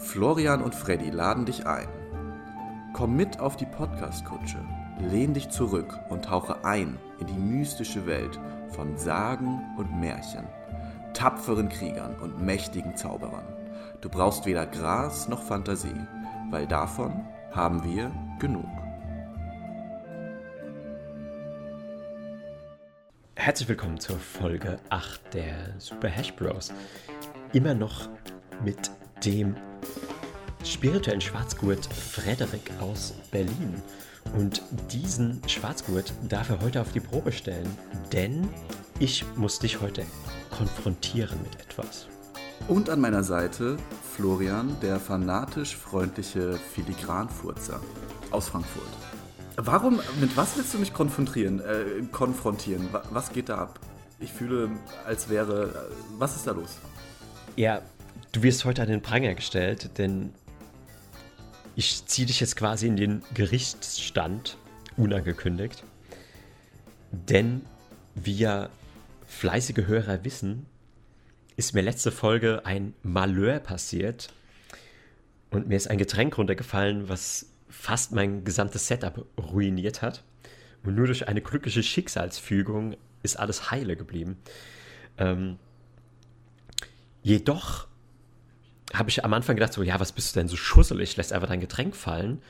Florian und Freddy laden dich ein. Komm mit auf die Podcast-Kutsche, lehn dich zurück und tauche ein in die mystische Welt von Sagen und Märchen, tapferen Kriegern und mächtigen Zauberern. Du brauchst weder Gras noch Fantasie, weil davon haben wir genug. Herzlich willkommen zur Folge 8 der Super Hash Bros. Immer noch mit dem spirituellen Schwarzgurt Frederik aus Berlin. Und diesen Schwarzgurt darf er heute auf die Probe stellen, denn ich muss dich heute konfrontieren mit etwas. Und an meiner Seite Florian, der fanatisch freundliche Filigranfurzer aus Frankfurt. Warum, mit was willst du mich konfrontieren? Äh, konfrontieren? Was geht da ab? Ich fühle, als wäre. Was ist da los? Ja, du wirst heute an den Pranger gestellt, denn ich ziehe dich jetzt quasi in den Gerichtsstand, unangekündigt. Denn wie ja fleißige Hörer wissen, ist mir letzte Folge ein Malheur passiert und mir ist ein Getränk runtergefallen, was fast mein gesamtes Setup ruiniert hat. Und nur durch eine glückliche Schicksalsfügung ist alles heile geblieben. Ähm, jedoch habe ich am Anfang gedacht, so, ja, was bist du denn so schusselig, lässt einfach dein Getränk fallen.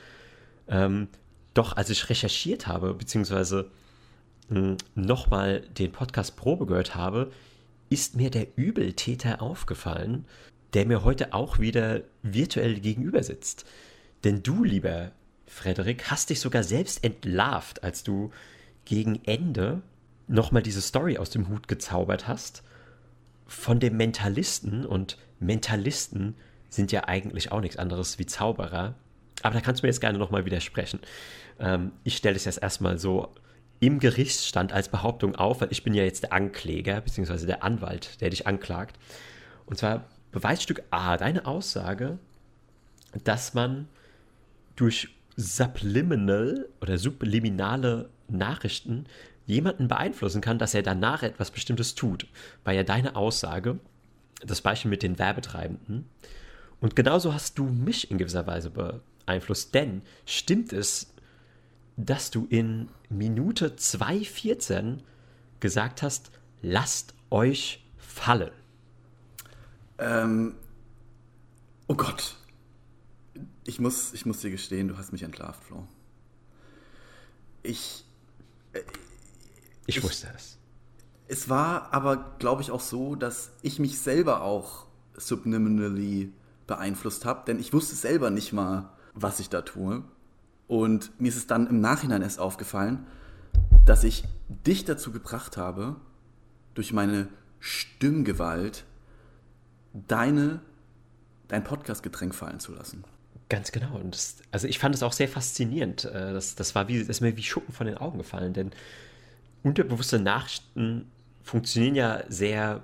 Ähm, doch als ich recherchiert habe, beziehungsweise hm, nochmal den Podcast Probe gehört habe, ist mir der Übeltäter aufgefallen, der mir heute auch wieder virtuell gegenüber sitzt. Denn du, lieber Frederik, hast dich sogar selbst entlarvt, als du gegen Ende nochmal diese Story aus dem Hut gezaubert hast von dem Mentalisten und Mentalisten sind ja eigentlich auch nichts anderes wie Zauberer. Aber da kannst du mir jetzt gerne nochmal widersprechen. Ähm, ich stelle es jetzt erstmal so im Gerichtsstand als Behauptung auf, weil ich bin ja jetzt der Ankläger, beziehungsweise der Anwalt, der dich anklagt. Und zwar Beweisstück A, deine Aussage, dass man durch subliminal oder subliminale Nachrichten jemanden beeinflussen kann, dass er danach etwas Bestimmtes tut. War ja deine Aussage, das Beispiel mit den Werbetreibenden. Und genauso hast du mich in gewisser Weise beeinflusst, denn stimmt es, dass du in Minute 2.14 gesagt hast, lasst euch fallen? Ähm, oh Gott. Ich muss, ich muss dir gestehen, du hast mich entlarvt, Flo. Ich. Ich, ich wusste es. Es war aber, glaube ich, auch so, dass ich mich selber auch subliminally beeinflusst habe, denn ich wusste selber nicht mal, was ich da tue. Und mir ist es dann im Nachhinein erst aufgefallen, dass ich dich dazu gebracht habe, durch meine Stimmgewalt deine, dein Podcast-Getränk fallen zu lassen. Ganz genau. Und das, also ich fand es auch sehr faszinierend. Äh, das, das war wie, das ist mir wie Schuppen von den Augen gefallen, denn unterbewusste Nachrichten funktionieren ja sehr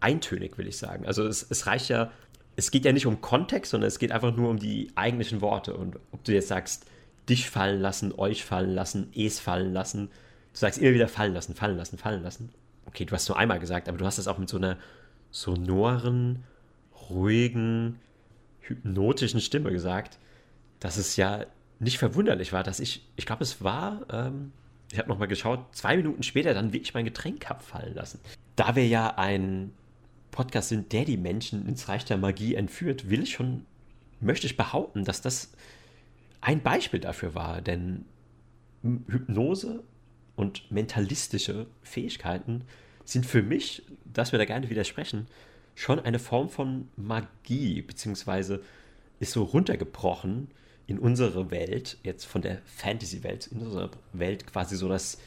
eintönig, will ich sagen. Also es, es reicht ja, es geht ja nicht um Kontext, sondern es geht einfach nur um die eigentlichen Worte. Und ob du jetzt sagst, dich fallen lassen, euch fallen lassen, es fallen lassen, du sagst immer wieder fallen lassen, fallen lassen, fallen lassen. Okay, du hast nur einmal gesagt, aber du hast das auch mit so einer sonoren, ruhigen, hypnotischen Stimme gesagt, dass es ja nicht verwunderlich war, dass ich, ich glaube, es war ähm, ich habe nochmal geschaut, zwei Minuten später dann wirklich mein Getränk abfallen lassen. Da wir ja ein Podcast sind, der die Menschen ins Reich der Magie entführt, will ich schon, möchte ich behaupten, dass das ein Beispiel dafür war, denn Hypnose und mentalistische Fähigkeiten sind für mich, dass wir da gerne widersprechen, schon eine Form von Magie, beziehungsweise ist so runtergebrochen in unsere Welt, jetzt von der Fantasy-Welt, in unserer Welt quasi so das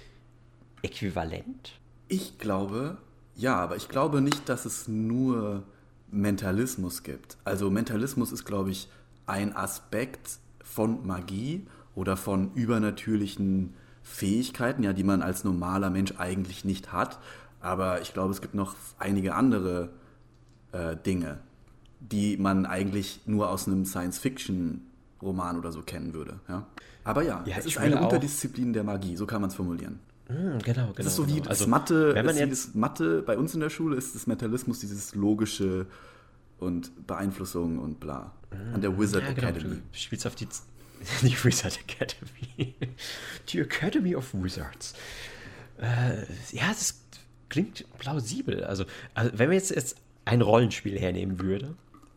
Äquivalent? Ich glaube, ja, aber ich glaube nicht, dass es nur Mentalismus gibt. Also Mentalismus ist, glaube ich, ein Aspekt von Magie oder von übernatürlichen Fähigkeiten, ja, die man als normaler Mensch eigentlich nicht hat. Aber ich glaube, es gibt noch einige andere äh, Dinge, die man eigentlich nur aus einem Science-Fiction Roman oder so kennen würde. Ja? Aber ja, ja es ist eine Unterdisziplin der Magie, so kann man es formulieren. Genau, genau. Das ist so genau. wie das also, Mathe, wenn man jetzt Mathe, bei uns in der Schule ist das Mentalismus dieses logische und Beeinflussung und bla. An der Wizard ja, genau, Academy. Du spielst auf die, die Wizard Academy. die Academy of Wizards. Äh, ja, das klingt plausibel. Also, also, wenn man jetzt, jetzt ein Rollenspiel hernehmen würde,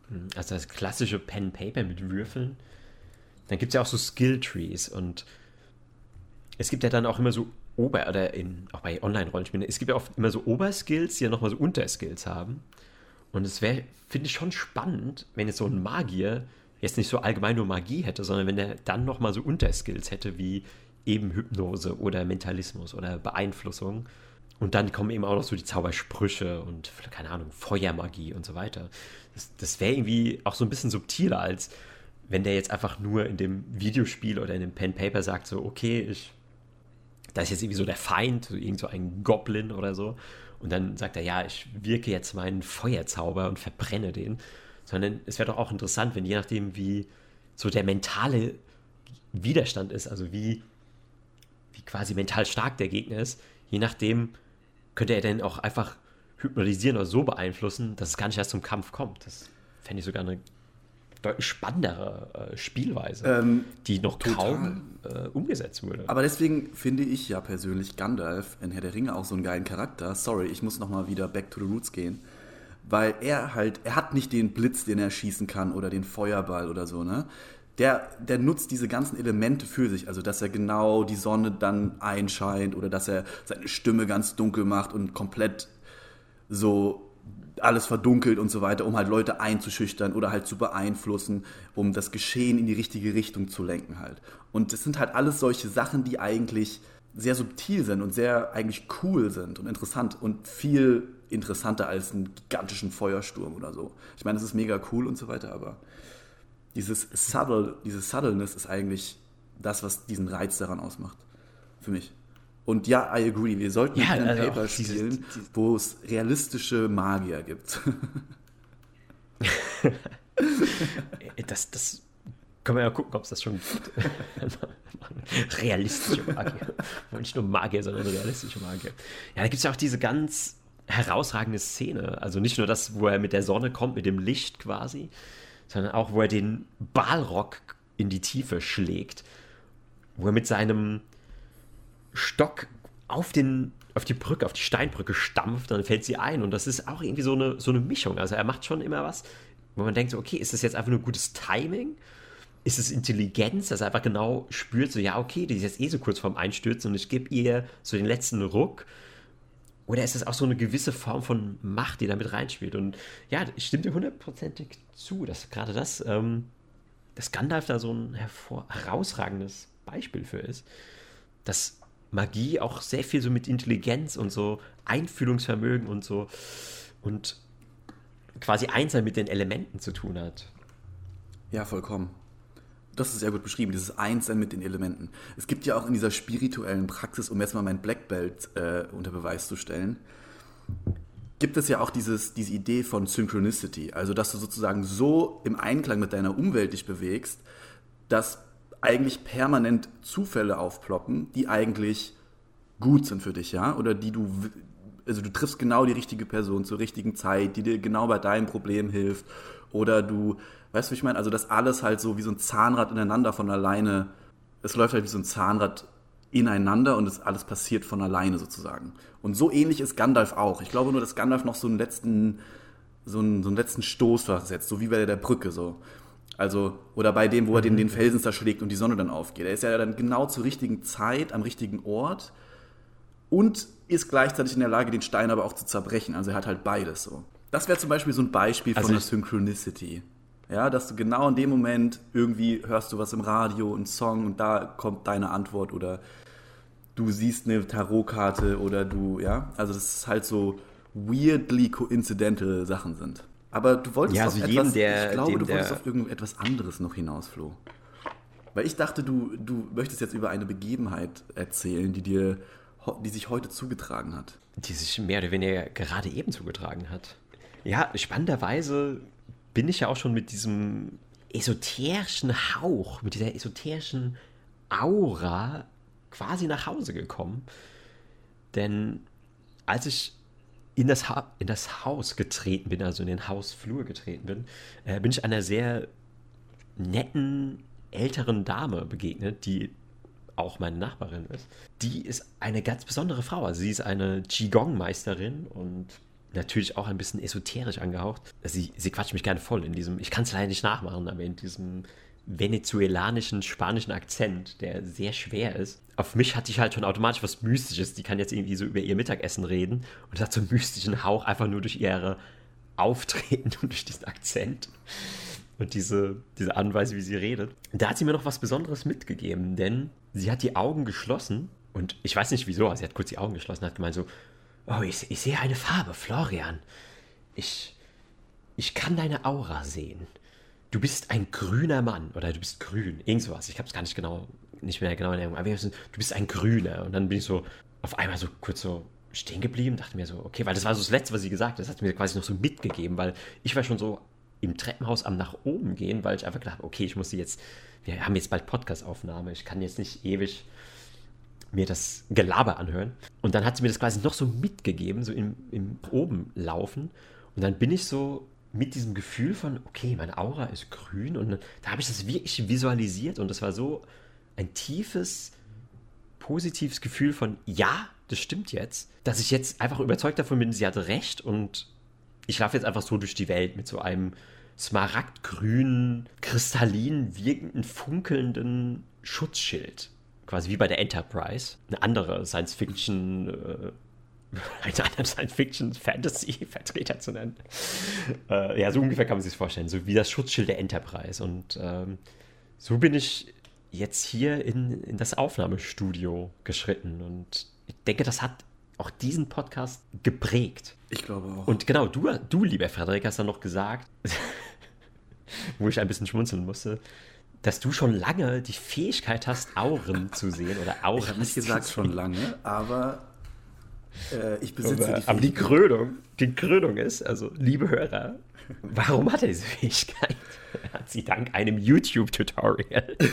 hm, also das klassische Pen Paper mit Würfeln, dann gibt es ja auch so Skill Trees und es gibt ja dann auch immer so Ober- oder in, auch bei Online-Rollenspielen, es gibt ja oft immer so Oberskills, die ja nochmal so Unterskills haben. Und es wäre, finde ich, schon spannend, wenn jetzt so ein Magier jetzt nicht so allgemein nur Magie hätte, sondern wenn er dann nochmal so Unterskills hätte, wie eben Hypnose oder Mentalismus oder Beeinflussung. Und dann kommen eben auch noch so die Zaubersprüche und, keine Ahnung, Feuermagie und so weiter. Das, das wäre irgendwie auch so ein bisschen subtiler, als wenn der jetzt einfach nur in dem Videospiel oder in dem Pen Paper sagt, so, okay, ich da ist jetzt irgendwie so der Feind, so irgend so ein Goblin oder so. Und dann sagt er, ja, ich wirke jetzt meinen Feuerzauber und verbrenne den. Sondern es wäre doch auch interessant, wenn je nachdem, wie so der mentale Widerstand ist, also wie, wie quasi mental stark der Gegner ist, je nachdem könnte er dann auch einfach hypnotisieren oder so beeinflussen, dass es gar nicht erst zum Kampf kommt. Das fände ich sogar eine deutlich spannendere äh, Spielweise, ähm, die noch total. kaum äh, umgesetzt wurde. Aber deswegen finde ich ja persönlich Gandalf in Herr der Ringe auch so einen geilen Charakter. Sorry, ich muss nochmal wieder back to the roots gehen. Weil er halt, er hat nicht den Blitz, den er schießen kann oder den Feuerball oder so, ne? Der, der nutzt diese ganzen Elemente für sich, also dass er genau die Sonne dann einscheint oder dass er seine Stimme ganz dunkel macht und komplett so alles verdunkelt und so weiter, um halt Leute einzuschüchtern oder halt zu beeinflussen, um das Geschehen in die richtige Richtung zu lenken halt. Und das sind halt alles solche Sachen, die eigentlich sehr subtil sind und sehr eigentlich cool sind und interessant und viel interessanter als einen gigantischen Feuersturm oder so. Ich meine, das ist mega cool und so weiter, aber dieses Subtle, diese Subtleness ist eigentlich das, was diesen Reiz daran ausmacht. Für mich. Und ja, I agree, wir sollten ja, Pen also Paper spielen, wo es realistische Magier gibt. das, das können wir ja gucken, ob es das schon gibt. realistische Magier. Nicht nur Magier, sondern realistische Magier. Ja, da gibt es ja auch diese ganz herausragende Szene. Also nicht nur das, wo er mit der Sonne kommt, mit dem Licht quasi, sondern auch, wo er den Balrog in die Tiefe schlägt. Wo er mit seinem Stock auf, den, auf die Brücke, auf die Steinbrücke stampft, dann fällt sie ein. Und das ist auch irgendwie so eine, so eine Mischung. Also er macht schon immer was, wo man denkt, so, okay, ist das jetzt einfach nur gutes Timing? Ist es Intelligenz, dass er einfach genau spürt, so, ja, okay, die ist jetzt eh so kurz vorm Einstürzen und ich gebe ihr so den letzten Ruck. Oder ist es auch so eine gewisse Form von Macht, die da mit reinspielt? Und ja, ich stimme dir hundertprozentig zu, dass gerade das, ähm, dass Gandalf da so ein hervor herausragendes Beispiel für ist. Dass Magie auch sehr viel so mit Intelligenz und so Einfühlungsvermögen und so und quasi einsam mit den Elementen zu tun hat. Ja, vollkommen. Das ist sehr gut beschrieben, dieses Einssein mit den Elementen. Es gibt ja auch in dieser spirituellen Praxis, um jetzt mal mein Black Belt äh, unter Beweis zu stellen, gibt es ja auch dieses, diese Idee von Synchronicity. Also, dass du sozusagen so im Einklang mit deiner Umwelt dich bewegst, dass eigentlich permanent Zufälle aufploppen, die eigentlich gut sind für dich, ja, oder die du, also du triffst genau die richtige Person zur richtigen Zeit, die dir genau bei deinem Problem hilft, oder du, weißt du, wie ich meine, also das alles halt so wie so ein Zahnrad ineinander von alleine, es läuft halt wie so ein Zahnrad ineinander und es alles passiert von alleine sozusagen. Und so ähnlich ist Gandalf auch. Ich glaube nur, dass Gandalf noch so einen letzten, so einen, so einen letzten Stoß versetzt, so wie bei der Brücke so. Also, oder bei dem, wo er den, den Felsen zerschlägt und die Sonne dann aufgeht. Er ist ja dann genau zur richtigen Zeit am richtigen Ort und ist gleichzeitig in der Lage, den Stein aber auch zu zerbrechen. Also er hat halt beides so. Das wäre zum Beispiel so ein Beispiel also von der Synchronicity. Ja, dass du genau in dem Moment irgendwie hörst du was im Radio, einen Song und da kommt deine Antwort oder du siehst eine Tarotkarte oder du, ja, also das ist halt so weirdly coincidental Sachen sind. Aber du wolltest ja, also auf etwas, der, ich glaube, du wolltest auf irgendetwas anderes noch hinaus, Flo. Weil ich dachte, du, du möchtest jetzt über eine Begebenheit erzählen, die dir, die sich heute zugetragen hat. Die sich mehr oder weniger gerade eben zugetragen hat. Ja, spannenderweise bin ich ja auch schon mit diesem esoterischen Hauch, mit dieser esoterischen Aura quasi nach Hause gekommen. Denn als ich in das, ha in das Haus getreten bin, also in den Hausflur getreten bin, äh, bin ich einer sehr netten älteren Dame begegnet, die auch meine Nachbarin ist. Die ist eine ganz besondere Frau. Also sie ist eine Qigong-Meisterin und natürlich auch ein bisschen esoterisch angehaucht. Sie, sie quatscht mich gerne voll in diesem, ich kann es leider nicht nachmachen, aber in diesem venezuelanischen, spanischen Akzent, der sehr schwer ist. Auf mich hatte ich halt schon automatisch was Mystisches. Die kann jetzt irgendwie so über ihr Mittagessen reden und hat so einen mystischen Hauch einfach nur durch ihre Auftreten und durch diesen Akzent und diese, diese Anweise, wie sie redet. Da hat sie mir noch was Besonderes mitgegeben, denn sie hat die Augen geschlossen und ich weiß nicht wieso, aber sie hat kurz die Augen geschlossen und hat gemeint so, oh, ich, ich sehe eine Farbe, Florian. Ich, ich kann deine Aura sehen du bist ein grüner Mann oder du bist grün, irgend sowas. Ich habe es gar nicht genau, nicht mehr genau in Erinnerung. Aber du bist ein Grüner. Und dann bin ich so auf einmal so kurz so stehen geblieben, dachte mir so, okay, weil das war so das Letzte, was sie gesagt hat. Das hat mir quasi noch so mitgegeben, weil ich war schon so im Treppenhaus am nach oben gehen, weil ich einfach gedacht okay, ich muss sie jetzt, wir haben jetzt bald Podcast-Aufnahme, ich kann jetzt nicht ewig mir das Gelaber anhören. Und dann hat sie mir das quasi noch so mitgegeben, so im, im oben laufen. Und dann bin ich so mit diesem Gefühl von, okay, meine Aura ist grün und da habe ich das wirklich visualisiert und das war so ein tiefes, positives Gefühl von, ja, das stimmt jetzt, dass ich jetzt einfach überzeugt davon bin, sie hatte recht und ich laufe jetzt einfach so durch die Welt mit so einem smaragdgrünen, kristallin wirkenden, funkelnden Schutzschild. Quasi wie bei der Enterprise. Eine andere Science-Fiction- äh, einen anderen Science-Fiction-Fantasy-Vertreter zu nennen. Äh, ja, so ungefähr kann man sich das vorstellen. So wie das Schutzschild der Enterprise. Und ähm, so bin ich jetzt hier in, in das Aufnahmestudio geschritten. Und ich denke, das hat auch diesen Podcast geprägt. Ich glaube auch. Und genau, du, du lieber Frederik, hast dann noch gesagt, wo ich ein bisschen schmunzeln musste, dass du schon lange die Fähigkeit hast, Auren zu sehen oder Auren. Ich habe nicht gesagt schon lange, aber äh, ich besitze aber, die Aber die Krönung, die Krönung ist, also liebe Hörer, warum hat er diese Fähigkeit? Er hat sie dank einem YouTube-Tutorial.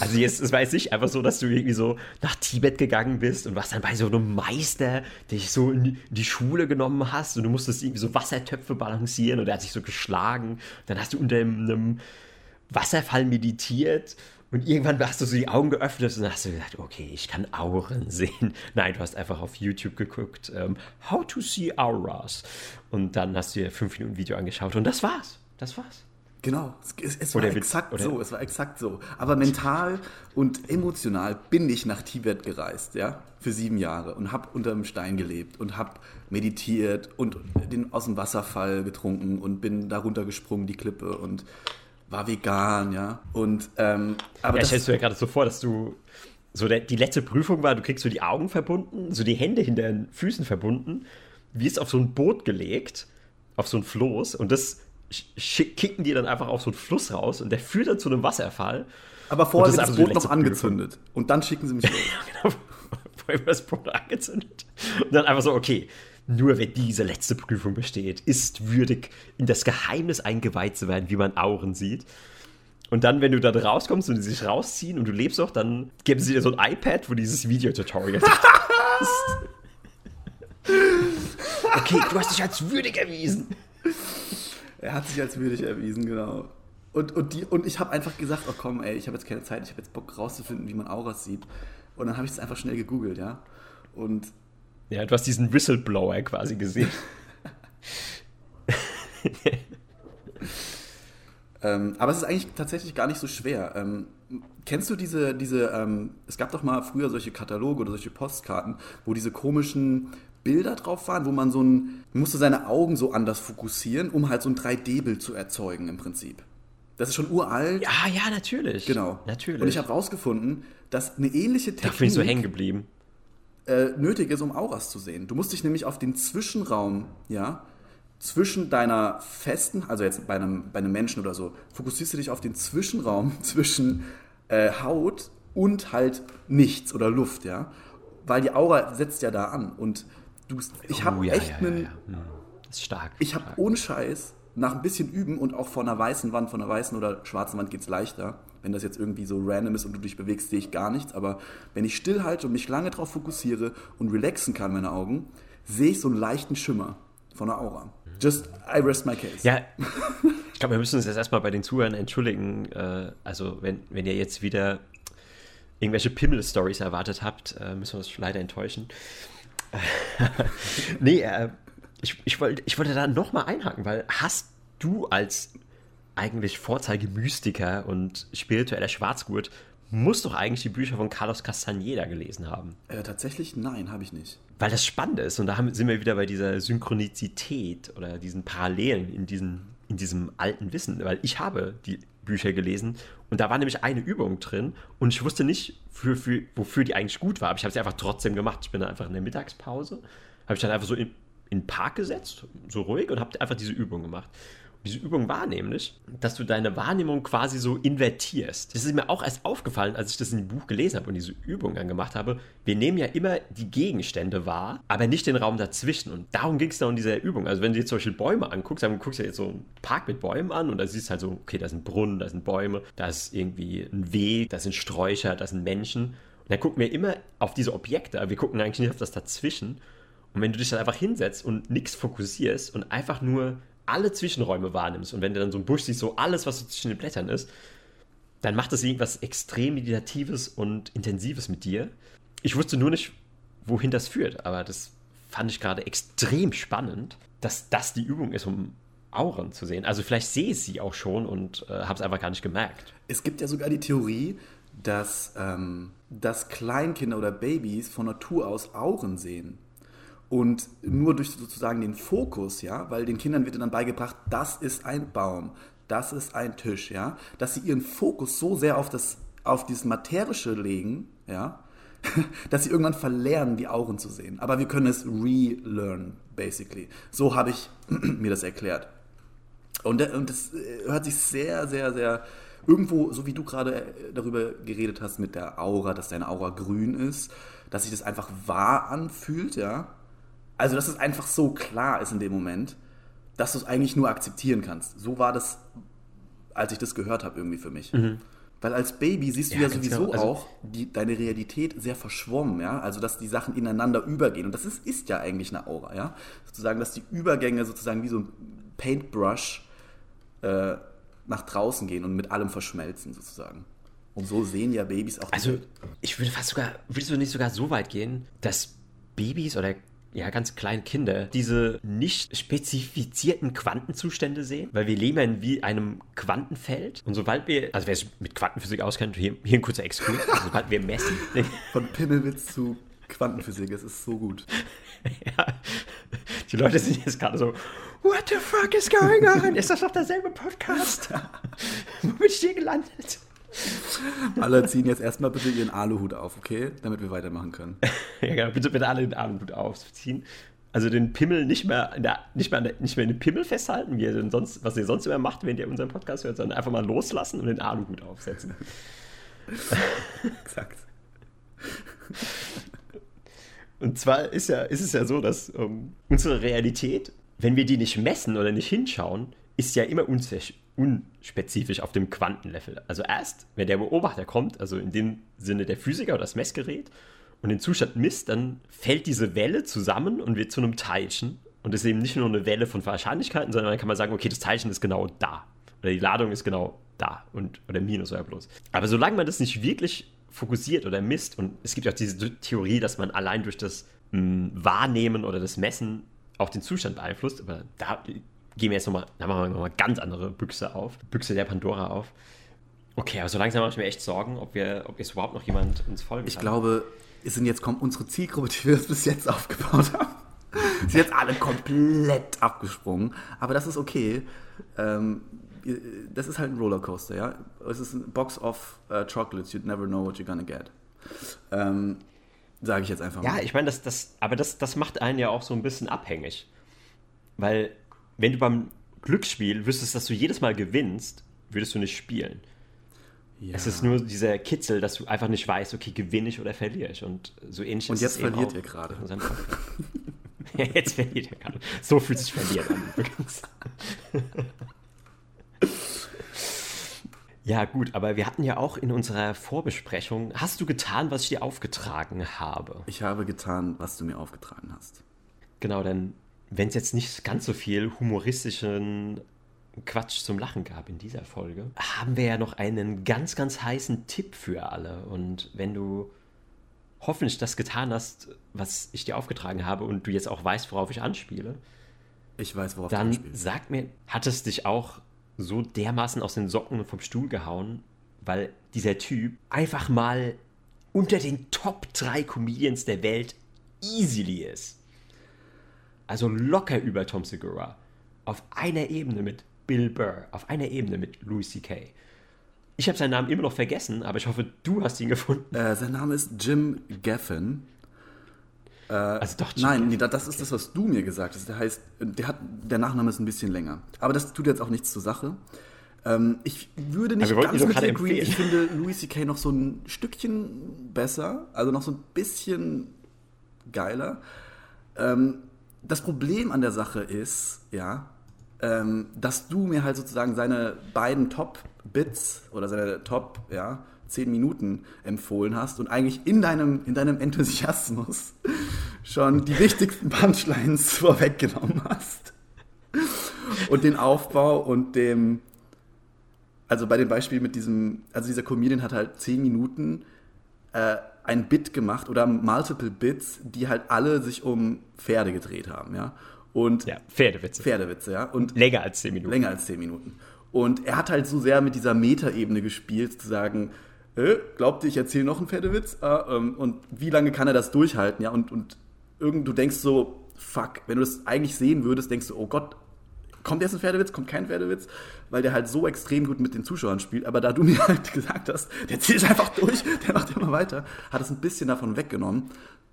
Also jetzt, es war jetzt nicht einfach so, dass du irgendwie so nach Tibet gegangen bist und warst dann bei so einem Meister, der dich so in die Schule genommen hast und du musstest irgendwie so Wassertöpfe balancieren und er hat sich so geschlagen. Dann hast du unter einem Wasserfall meditiert und irgendwann hast du so die Augen geöffnet und hast du gesagt, okay, ich kann Auren sehen. Nein, du hast einfach auf YouTube geguckt, ähm, How to see Auras. Und dann hast du dir fünf Minuten Video angeschaut und das war's. Das war's. Genau, es, es war exakt Witz, so, es war exakt so. Aber mental und emotional bin ich nach Tibet gereist, ja, für sieben Jahre und habe unter einem Stein gelebt und habe meditiert und den aus dem Wasserfall getrunken und bin darunter gesprungen, die Klippe und war vegan, ja. Und, ähm, aber ja, stellst du ja gerade so vor, dass du so der, die letzte Prüfung war, du kriegst so die Augen verbunden, so die Hände hinter den Füßen verbunden, wirst auf so ein Boot gelegt, auf so ein Floß und das kicken die dann einfach auf so einen Fluss raus und der führt dann zu einem Wasserfall. Aber vorher wird das Boot noch angezündet Prüfung. und dann schicken sie mich los. ja, genau. Vorher wird das Boot angezündet und dann einfach so, okay, nur wer diese letzte Prüfung besteht, ist würdig, in das Geheimnis eingeweiht zu werden, wie man Auren sieht. Und dann, wenn du da rauskommst und die sich rausziehen und du lebst noch, dann geben sie dir so ein iPad, wo dieses Videotutorial ist. okay, du hast dich als würdig erwiesen. Er hat sich als würdig erwiesen, genau. Und, und, die, und ich habe einfach gesagt, oh komm, ey, ich habe jetzt keine Zeit, ich habe jetzt Bock rauszufinden, wie man Auras sieht. Und dann habe ich es einfach schnell gegoogelt, ja. Und ja, du hast diesen Whistleblower quasi gesehen. ähm, aber es ist eigentlich tatsächlich gar nicht so schwer. Ähm, kennst du diese, diese ähm, es gab doch mal früher solche Kataloge oder solche Postkarten, wo diese komischen Bilder drauf waren, wo man so ein, man musste seine Augen so anders fokussieren, um halt so ein 3D-Bild zu erzeugen im Prinzip. Das ist schon uralt. Ja, ja, natürlich. Genau. Natürlich. Und ich habe rausgefunden, dass eine ähnliche Technik. Da bin ich so hängen geblieben äh, nötig ist, um Auras zu sehen. Du musst dich nämlich auf den Zwischenraum, ja, zwischen deiner festen, also jetzt bei einem, bei einem Menschen oder so, fokussierst du dich auf den Zwischenraum zwischen äh, Haut und halt nichts oder Luft, ja. Weil die Aura setzt ja da an. Und du, ich habe oh, ja, echt ja, einen. Ja, Das ist stark. Ich habe ohne Scheiß nach ein bisschen Üben und auch von einer weißen Wand, von einer weißen oder schwarzen Wand geht es leichter. Wenn das jetzt irgendwie so random ist und du dich bewegst, sehe ich gar nichts. Aber wenn ich stillhalte und mich lange darauf fokussiere und relaxen kann, meine Augen, sehe ich so einen leichten Schimmer von der Aura. Just, I rest my case. Ja, ich glaube, wir müssen uns jetzt erstmal bei den Zuhörern entschuldigen. Äh, also, wenn, wenn ihr jetzt wieder irgendwelche Pimmel-Stories erwartet habt, äh, müssen wir uns leider enttäuschen. nee, äh, ich, ich, wollt, ich wollte da nochmal einhaken, weil hast du als eigentlich Vorzeigemystiker und spiritueller Schwarzgurt musst doch eigentlich die Bücher von Carlos Castaneda gelesen haben. Äh, tatsächlich nein, habe ich nicht. Weil das spannend ist und da haben, sind wir wieder bei dieser Synchronizität oder diesen Parallelen in, diesen, in diesem alten Wissen, weil ich habe die Bücher gelesen und da war nämlich eine Übung drin und ich wusste nicht, für, für, wofür die eigentlich gut war, aber ich habe sie einfach trotzdem gemacht. Ich bin dann einfach in der Mittagspause, habe ich dann einfach so in, in den Park gesetzt, so ruhig und habe einfach diese Übung gemacht diese Übung war nämlich, dass du deine Wahrnehmung quasi so invertierst. Das ist mir auch erst aufgefallen, als ich das in dem Buch gelesen habe und diese Übung dann gemacht habe. Wir nehmen ja immer die Gegenstände wahr, aber nicht den Raum dazwischen. Und darum ging es da in dieser Übung. Also wenn du jetzt zum Beispiel Bäume anguckst, dann guckst du ja jetzt so einen Park mit Bäumen an und da siehst du halt so, okay, da sind Brunnen, da sind Bäume, da ist irgendwie ein Weg, da sind Sträucher, da sind Menschen. Und dann gucken wir immer auf diese Objekte, aber wir gucken eigentlich nicht auf das dazwischen. Und wenn du dich dann einfach hinsetzt und nichts fokussierst und einfach nur alle Zwischenräume wahrnimmst und wenn du dann so ein Busch siehst, so alles, was so zwischen den Blättern ist, dann macht das irgendwas extrem Meditatives und Intensives mit dir. Ich wusste nur nicht, wohin das führt, aber das fand ich gerade extrem spannend, dass das die Übung ist, um Auren zu sehen. Also vielleicht sehe ich sie auch schon und äh, habe es einfach gar nicht gemerkt. Es gibt ja sogar die Theorie, dass, ähm, dass Kleinkinder oder Babys von Natur aus Auren sehen. Und nur durch sozusagen den Fokus, ja, weil den Kindern wird dann beigebracht, das ist ein Baum, das ist ein Tisch, ja, dass sie ihren Fokus so sehr auf das, auf dieses Materische legen, ja, dass sie irgendwann verlernen, die Augen zu sehen. Aber wir können es relearn, basically. So habe ich mir das erklärt. Und, und das äh, hört sich sehr, sehr, sehr irgendwo, so wie du gerade äh, darüber geredet hast mit der Aura, dass deine Aura grün ist, dass sich das einfach wahr anfühlt, ja. Also, dass es einfach so klar ist in dem Moment, dass du es eigentlich nur akzeptieren kannst. So war das, als ich das gehört habe, irgendwie für mich. Mhm. Weil als Baby siehst du ja, ja sowieso genau. also, auch die, deine Realität sehr verschwommen, ja. Also, dass die Sachen ineinander übergehen. Und das ist, ist ja eigentlich eine Aura, ja. Sozusagen, dass die Übergänge sozusagen wie so ein Paintbrush äh, nach draußen gehen und mit allem verschmelzen, sozusagen. Und so sehen ja Babys auch. Also, ich würde fast sogar, würdest du nicht sogar so weit gehen, dass Babys oder ja, ganz kleine Kinder diese nicht spezifizierten Quantenzustände sehen, weil wir leben in wie einem Quantenfeld und sobald wir, also wer sich mit Quantenphysik auskennt, hier, hier ein kurzer Exkurs, also sobald wir messen. Von Pimmelwitz zu Quantenphysik, es ist so gut. ja, die Leute sind jetzt gerade so, what the fuck is going on? Ist das doch derselbe Podcast? Wo bin ich hier gelandet? Alle ziehen jetzt erstmal bitte ihren Aluhut auf, okay? Damit wir weitermachen können. ja, genau, bitte, bitte alle den Aluhut aufziehen. Also den Pimmel nicht mehr, in der, nicht mehr, nicht mehr in den Pimmel festhalten, wie ihr sonst, was ihr sonst immer macht, wenn ihr unseren Podcast hört, sondern einfach mal loslassen und den Aluhut aufsetzen. Exakt. Und zwar ist, ja, ist es ja so, dass ähm, unsere Realität, wenn wir die nicht messen oder nicht hinschauen, ist ja immer unspezifisch auf dem Quantenlevel. Also erst, wenn der Beobachter kommt, also in dem Sinne der Physiker oder das Messgerät, und den Zustand misst, dann fällt diese Welle zusammen und wird zu einem Teilchen. Und es ist eben nicht nur eine Welle von Wahrscheinlichkeiten, sondern dann kann man sagen, okay, das Teilchen ist genau da. Oder die Ladung ist genau da. Und, oder Minus oder Plus. Aber solange man das nicht wirklich fokussiert oder misst, und es gibt ja auch diese Theorie, dass man allein durch das mh, hm, Wahrnehmen oder das Messen auch den Zustand beeinflusst, aber da gehen wir jetzt nochmal, da machen wir nochmal ganz andere Büchse auf, Büchse der Pandora auf. Okay, aber so langsam mache ich mir echt Sorgen, ob wir, ob jetzt überhaupt noch jemand uns folgen Ich kann. glaube, es sind jetzt kommt unsere Zielgruppe, die wir bis jetzt aufgebaut haben. sind jetzt alle komplett abgesprungen. Aber das ist okay. Ähm, das ist halt ein Rollercoaster, ja. Es ist ein Box of uh, Chocolates, you'd never know what you're gonna get. Ähm, Sage ich jetzt einfach mal. Ja, ich meine, das, das, aber das, das macht einen ja auch so ein bisschen abhängig. Weil wenn du beim Glücksspiel wüsstest, dass du jedes Mal gewinnst, würdest du nicht spielen. Ja. Es ist nur dieser Kitzel, dass du einfach nicht weißt, okay, gewinne ich oder verliere ich. Und so ähnlich Und jetzt verliert ihr gerade. Jetzt verliert er gerade. So fühlt sich verlieren an übrigens. Ja, gut, aber wir hatten ja auch in unserer Vorbesprechung, hast du getan, was ich dir aufgetragen habe? Ich habe getan, was du mir aufgetragen hast. Genau, denn wenn es jetzt nicht ganz so viel humoristischen Quatsch zum Lachen gab in dieser Folge, haben wir ja noch einen ganz, ganz heißen Tipp für alle. Und wenn du hoffentlich das getan hast, was ich dir aufgetragen habe und du jetzt auch weißt, worauf ich anspiele, ich weiß, worauf dann sag mir, hat es dich auch so dermaßen aus den Socken vom Stuhl gehauen, weil dieser Typ einfach mal unter den Top 3 Comedians der Welt easily ist. Also locker über Tom Segura. Auf einer Ebene mit Bill Burr, auf einer Ebene mit Louis C.K. Ich habe seinen Namen immer noch vergessen, aber ich hoffe, du hast ihn gefunden. Äh, sein Name ist Jim Gaffin. Äh, also doch, Jim nein, nee, das ist das, was du mir gesagt hast. Der heißt, der hat, der Nachname ist ein bisschen länger. Aber das tut jetzt auch nichts zur Sache. Ähm, ich würde nicht ganz mit dir agree. Ich finde Louis C.K. noch so ein Stückchen besser, also noch so ein bisschen geiler. Ähm, das Problem an der Sache ist, ja, ähm, dass du mir halt sozusagen seine beiden Top-Bits oder seine Top, ja, 10 Minuten empfohlen hast und eigentlich in deinem, in deinem Enthusiasmus schon die wichtigsten Punchlines vorweggenommen hast. Und den Aufbau und dem, also bei dem Beispiel mit diesem, also dieser Comedian hat halt 10 Minuten äh, ein Bit gemacht oder multiple Bits, die halt alle sich um Pferde gedreht haben, ja. Und ja, Pferdewitze. Pferdewitze, ja. Und länger als zehn Minuten. Länger als zehn Minuten. Und er hat halt so sehr mit dieser Metaebene gespielt, zu sagen, äh, glaubt ihr, ich erzähle noch einen Pferdewitz? Ah, ähm, und wie lange kann er das durchhalten? Ja, und, und irgend, du denkst so, fuck, wenn du das eigentlich sehen würdest, denkst du, oh Gott, kommt jetzt ein Pferdewitz, kommt kein Pferdewitz, weil der halt so extrem gut mit den Zuschauern spielt. Aber da du mir halt gesagt hast, der zieht einfach durch, der macht immer weiter, hat es ein bisschen davon weggenommen.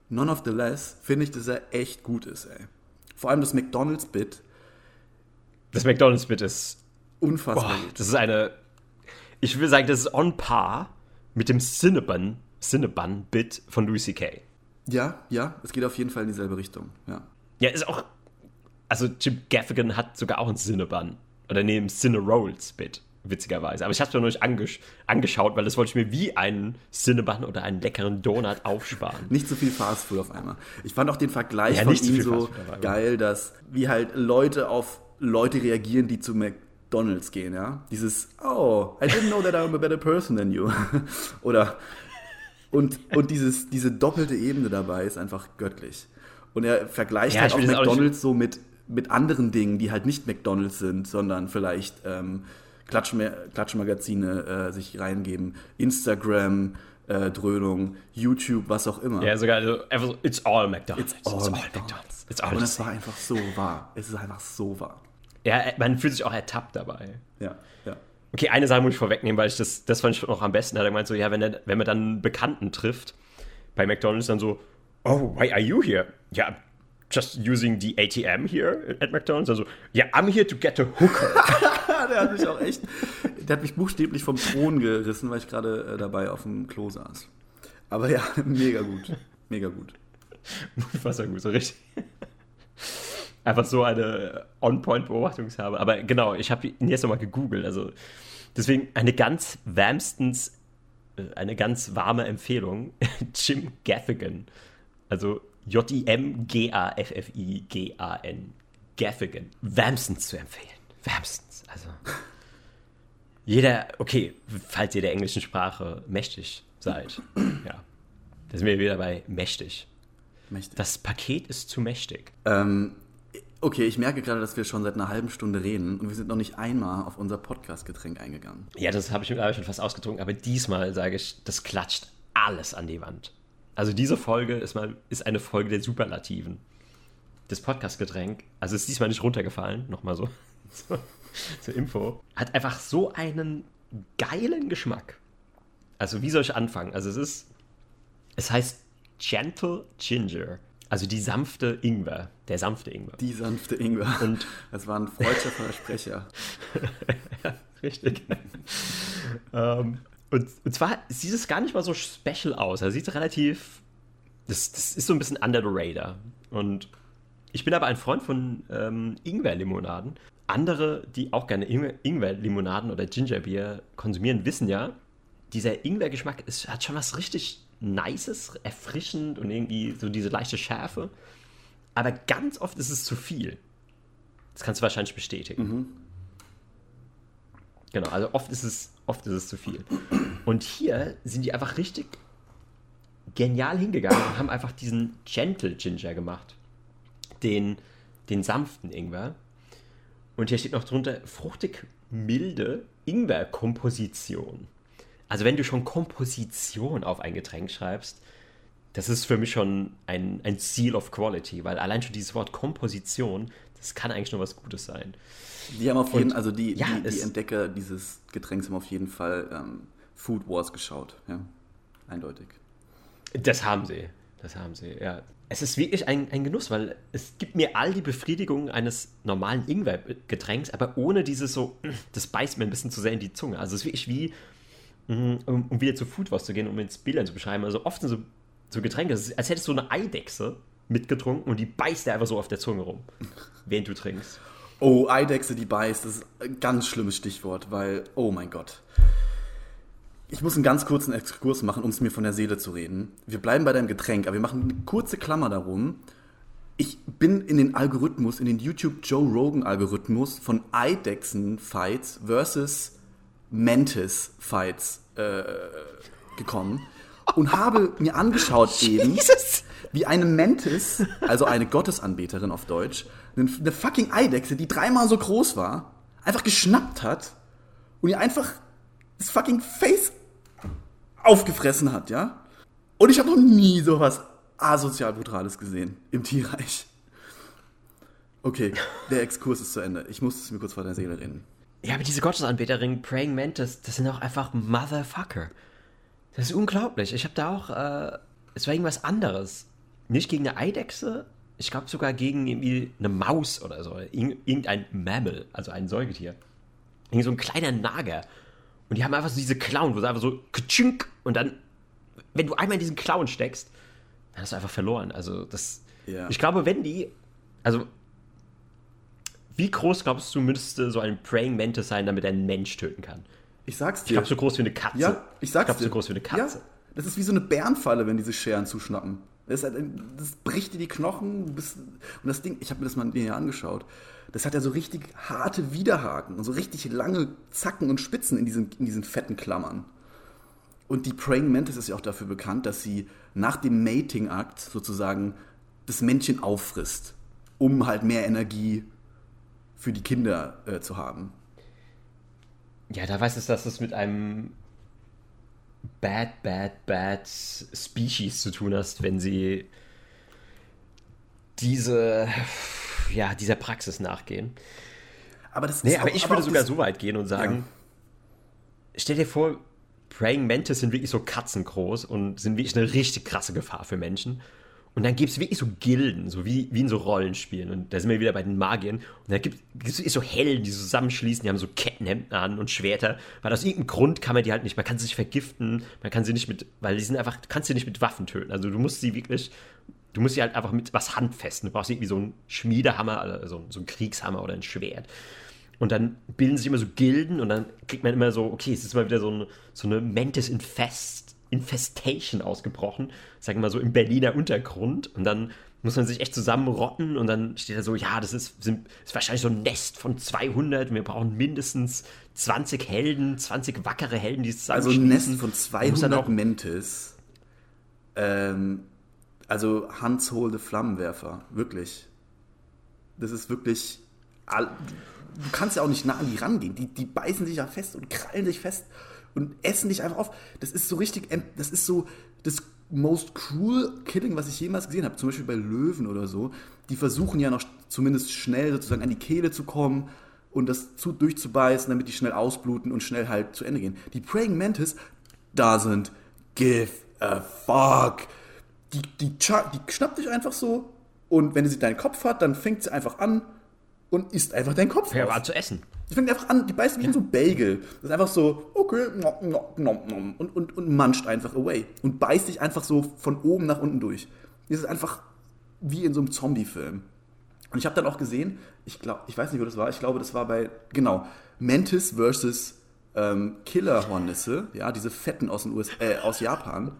None of the less finde ich, dass er echt gut ist, ey. Vor allem das McDonalds-Bit. Das McDonalds-Bit ist unfassbar. Boah, das ist eine. Ich will sagen, das ist on par mit dem Cinnabon, Cinnabon-Bit von Louis C.K. Ja, ja, es geht auf jeden Fall in dieselbe Richtung, ja. Ja, ist auch. Also, Jim Gaffigan hat sogar auch ein Cinnabon. Oder neben Cinna-Rolls-Bit witzigerweise. Aber ich habe es mir noch nicht angesch angeschaut, weil das wollte ich mir wie einen Cinnabon oder einen leckeren Donut aufsparen. Nicht so viel Fastfood auf einmal. Ich fand auch den Vergleich ja, von ihm so geil, dass wie halt Leute auf Leute reagieren, die zu McDonalds gehen, ja. Dieses, oh, I didn't know that I'm a better person than you. oder und, und dieses, diese doppelte Ebene dabei ist einfach göttlich. Und er vergleicht ja, halt auch McDonalds auch so mit, mit anderen Dingen, die halt nicht McDonalds sind, sondern vielleicht ähm, Klatschmagazine äh, sich reingeben, Instagram, äh, Dröhnung, YouTube, was auch immer. Ja, sogar also, it's all McDonald's. It's all, it's all McDonald's. It's all Und es war einfach so wahr. Es ist einfach so wahr. Ja, man fühlt sich auch ertappt dabei. Ja, ja. Okay, eine Sache muss ich vorwegnehmen, weil ich das, das fand ich noch am besten. Er hat gemeint so, ja, wenn, er, wenn man dann einen Bekannten trifft bei McDonald's, dann so, oh, why are you here? Ja, just using the ATM here at McDonald's. Also, yeah, I'm here to get a hooker. der hat mich auch echt, der hat mich buchstäblich vom Thron gerissen, weil ich gerade äh, dabei auf dem Klo saß. Aber ja, mega gut. Mega gut. Unfassbar gut, so richtig. Einfach so eine On-Point-Beobachtung habe. Aber genau, ich habe ihn jetzt nochmal gegoogelt. Also deswegen eine ganz wärmstens, äh, eine ganz warme Empfehlung. Jim Gaffigan. Also J-I-M-G-A-F-F-I-G-A-N. Gaffigan. Wärmstens zu empfehlen. Wärmstens. Also. Jeder, okay, falls ihr der englischen Sprache mächtig seid. Ja. Da sind wir wieder bei mächtig. mächtig. Das Paket ist zu mächtig. Ähm, okay, ich merke gerade, dass wir schon seit einer halben Stunde reden und wir sind noch nicht einmal auf unser Podcast-Getränk eingegangen. Ja, das habe ich mir schon fast ausgetrunken, aber diesmal sage ich, das klatscht alles an die Wand. Also diese Folge ist, mal, ist eine Folge der Superlativen. Das Podcast-Getränk, also ist diesmal nicht runtergefallen, nochmal so. so zur Info, hat einfach so einen geilen Geschmack. Also, wie soll ich anfangen? Also, es ist, es heißt Gentle Ginger. Also die sanfte Ingwer. Der sanfte Ingwer. Die sanfte Ingwer. Und das war ein freudscher Versprecher. ja, richtig. ähm, und, und zwar sieht es gar nicht mal so special aus. Er sieht relativ. Das, das ist so ein bisschen under the radar. Und Ich bin aber ein Freund von ähm, Ingwer-Limonaden. Andere, die auch gerne Ingwer-Limonaden oder Gingerbier konsumieren, wissen ja, dieser Ingwer-Geschmack hat schon was richtig Nices, erfrischend und irgendwie so diese leichte Schärfe. Aber ganz oft ist es zu viel. Das kannst du wahrscheinlich bestätigen. Mhm. Genau, also oft ist es, oft ist es zu viel. Und hier sind die einfach richtig genial hingegangen und haben einfach diesen Gentle Ginger gemacht. Den, den sanften Ingwer. Und hier steht noch drunter fruchtig milde Ingwer-Komposition. Also wenn du schon Komposition auf ein Getränk schreibst, das ist für mich schon ein, ein Seal of Quality, weil allein schon dieses Wort Komposition, das kann eigentlich nur was Gutes sein. Die haben auf jeden also die, ja, die, die Entdecker dieses Getränks haben auf jeden Fall ähm, Food Wars geschaut, ja. Eindeutig. Das haben sie. Das haben sie, ja. Es ist wirklich ein, ein Genuss, weil es gibt mir all die Befriedigung eines normalen Ingwer-Getränks, aber ohne dieses so, das beißt mir ein bisschen zu sehr in die Zunge. Also es ist wirklich wie, Mhm, um, um wieder zu Food Wars zu gehen, um ins Bildern zu beschreiben. Also oft sind so, so Getränke, als hättest du eine Eidechse mitgetrunken und die beißt dir einfach so auf der Zunge rum, während du trinkst. Oh, Eidechse, die beißt, das ist ein ganz schlimmes Stichwort, weil, oh mein Gott. Ich muss einen ganz kurzen Exkurs machen, um es mir von der Seele zu reden. Wir bleiben bei deinem Getränk, aber wir machen eine kurze Klammer darum. Ich bin in den Algorithmus, in den YouTube Joe Rogan Algorithmus von Eidechsen-Fights versus Mantis-Fights äh, gekommen und habe mir angeschaut eben, wie eine Mantis, also eine Gottesanbeterin auf Deutsch, eine fucking Eidechse, die dreimal so groß war, einfach geschnappt hat und ihr einfach das fucking Face aufgefressen hat, ja? Und ich habe noch nie sowas asozial Brutales gesehen im Tierreich. Okay, der Exkurs ist zu Ende. Ich muss es mir kurz vor der Seele reden. Ja, aber diese Gottesanbeterin Praying Mantis, das sind auch einfach Motherfucker. Das ist unglaublich. Ich habe da auch, äh, es war irgendwas anderes. Nicht gegen eine Eidechse, ich glaube sogar gegen irgendwie eine Maus oder so. Irgendein Mammal, also ein Säugetier. Irgend so ein kleiner Nager. Und die haben einfach so diese Klauen, wo sie einfach so kitschink und dann, wenn du einmal in diesen Klauen steckst, dann hast du einfach verloren. Also das, ja. ich glaube, wenn die, also wie groß glaubst du, müsste so ein Praying Mantis sein, damit er einen Mensch töten kann? Ich sag's dir. Ich glaube, so groß wie eine Katze. Ja, ich sag's ich glaub, dir. so groß wie eine Katze. Ja, das ist wie so eine Bärenfalle, wenn diese Scheren zuschnappen. Das, halt, das bricht dir die Knochen. und das Ding, ich habe mir das mal näher angeschaut. Das hat ja so richtig harte Widerhaken und so richtig lange Zacken und Spitzen in diesen, in diesen fetten Klammern. Und die Praying Mantis ist ja auch dafür bekannt, dass sie nach dem Mating-Akt sozusagen das Männchen auffrisst, um halt mehr Energie für die Kinder äh, zu haben. Ja, da weißt du, dass das mit einem bad, bad, bad Species zu tun hast, wenn sie diese, ja, dieser Praxis nachgehen. Aber das nee, aber auch, ich würde sogar so weit gehen und sagen, ja. stell dir vor, Praying Mantis sind wirklich so katzengroß und sind wirklich eine richtig krasse Gefahr für Menschen. Und dann gibt es wirklich so Gilden, so wie, wie in so Rollenspielen. Und da sind wir wieder bei den Magiern. Und da gibt es so Helden, die zusammenschließen, die haben so Kettenhemden an und Schwerter. Weil aus irgendeinem Grund kann man die halt nicht, man kann sie nicht vergiften, man kann sie nicht mit, weil die sind einfach, du kannst sie nicht mit Waffen töten. Also du musst sie wirklich, du musst sie halt einfach mit was handfesten. Du brauchst irgendwie so einen Schmiedehammer, also so einen Kriegshammer oder ein Schwert. Und dann bilden sich immer so Gilden und dann kriegt man immer so, okay, es ist mal wieder so eine, so eine Mantis Infest Infestation ausgebrochen, sagen wir mal so im Berliner Untergrund. Und dann muss man sich echt zusammenrotten und dann steht da so, ja, das ist, sind, ist wahrscheinlich so ein Nest von 200 und wir brauchen mindestens 20 Helden, 20 wackere Helden, die es Also ein Nest von 200 auch Mentes. Ähm, also Hans holde Flammenwerfer, wirklich. Das ist wirklich... Du kannst ja auch nicht nah an die rangehen. Die, die beißen sich ja fest und krallen sich fest und essen dich einfach auf. Das ist so richtig, das ist so das most cruel Killing, was ich jemals gesehen habe. Zum Beispiel bei Löwen oder so. Die versuchen ja noch zumindest schnell sozusagen an die Kehle zu kommen und das zu, durchzubeißen, damit die schnell ausbluten und schnell halt zu Ende gehen. Die Praying Mantis doesn't give a fuck. Die, die, die schnappt dich einfach so und wenn sie deinen Kopf hat, dann fängt sie einfach an und isst einfach deinen Kopf. Ja, war zu essen. Die fängt einfach an, die beißt ja. in so Bagel. Das ist einfach so, okay, und, und, und manscht einfach away. Und beißt dich einfach so von oben nach unten durch. Das ist einfach wie in so einem Zombie-Film. Und ich habe dann auch gesehen, ich glaube, ich weiß nicht, wo das war, ich glaube, das war bei, genau, Mantis versus ähm, Killerhornisse, ja, diese fetten aus, den US äh, aus Japan.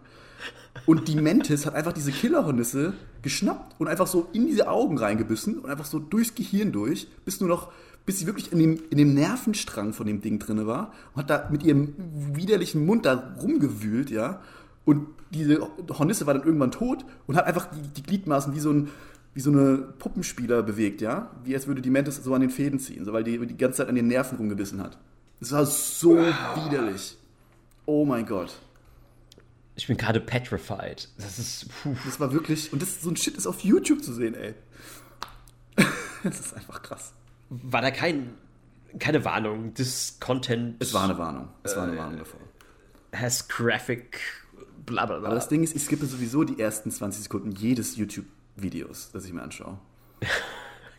Und die Mantis hat einfach diese Killerhornisse geschnappt und einfach so in diese Augen reingebissen und einfach so durchs Gehirn durch, bis nur noch, bis sie wirklich in dem, in dem Nervenstrang von dem Ding drin war und hat da mit ihrem widerlichen Mund da rumgewühlt, ja. Und diese Hornisse war dann irgendwann tot und hat einfach die, die Gliedmaßen wie so ein, wie so eine Puppenspieler bewegt, ja? Wie als würde die Mantis so an den Fäden ziehen, so weil die die ganze Zeit an den Nerven rumgebissen hat. Das war so wow. widerlich. Oh mein Gott. Ich bin gerade petrified. Das ist. Puh. Das war wirklich. Und das, so ein Shit ist auf YouTube zu sehen, ey. das ist einfach krass. War da kein, keine Warnung des Content? Es war eine Warnung. Es war eine äh, Warnung davor. Has graphic. Bla bla bla. Aber das Ding ist, ich skippe sowieso die ersten 20 Sekunden jedes YouTube-Videos, das ich mir anschaue.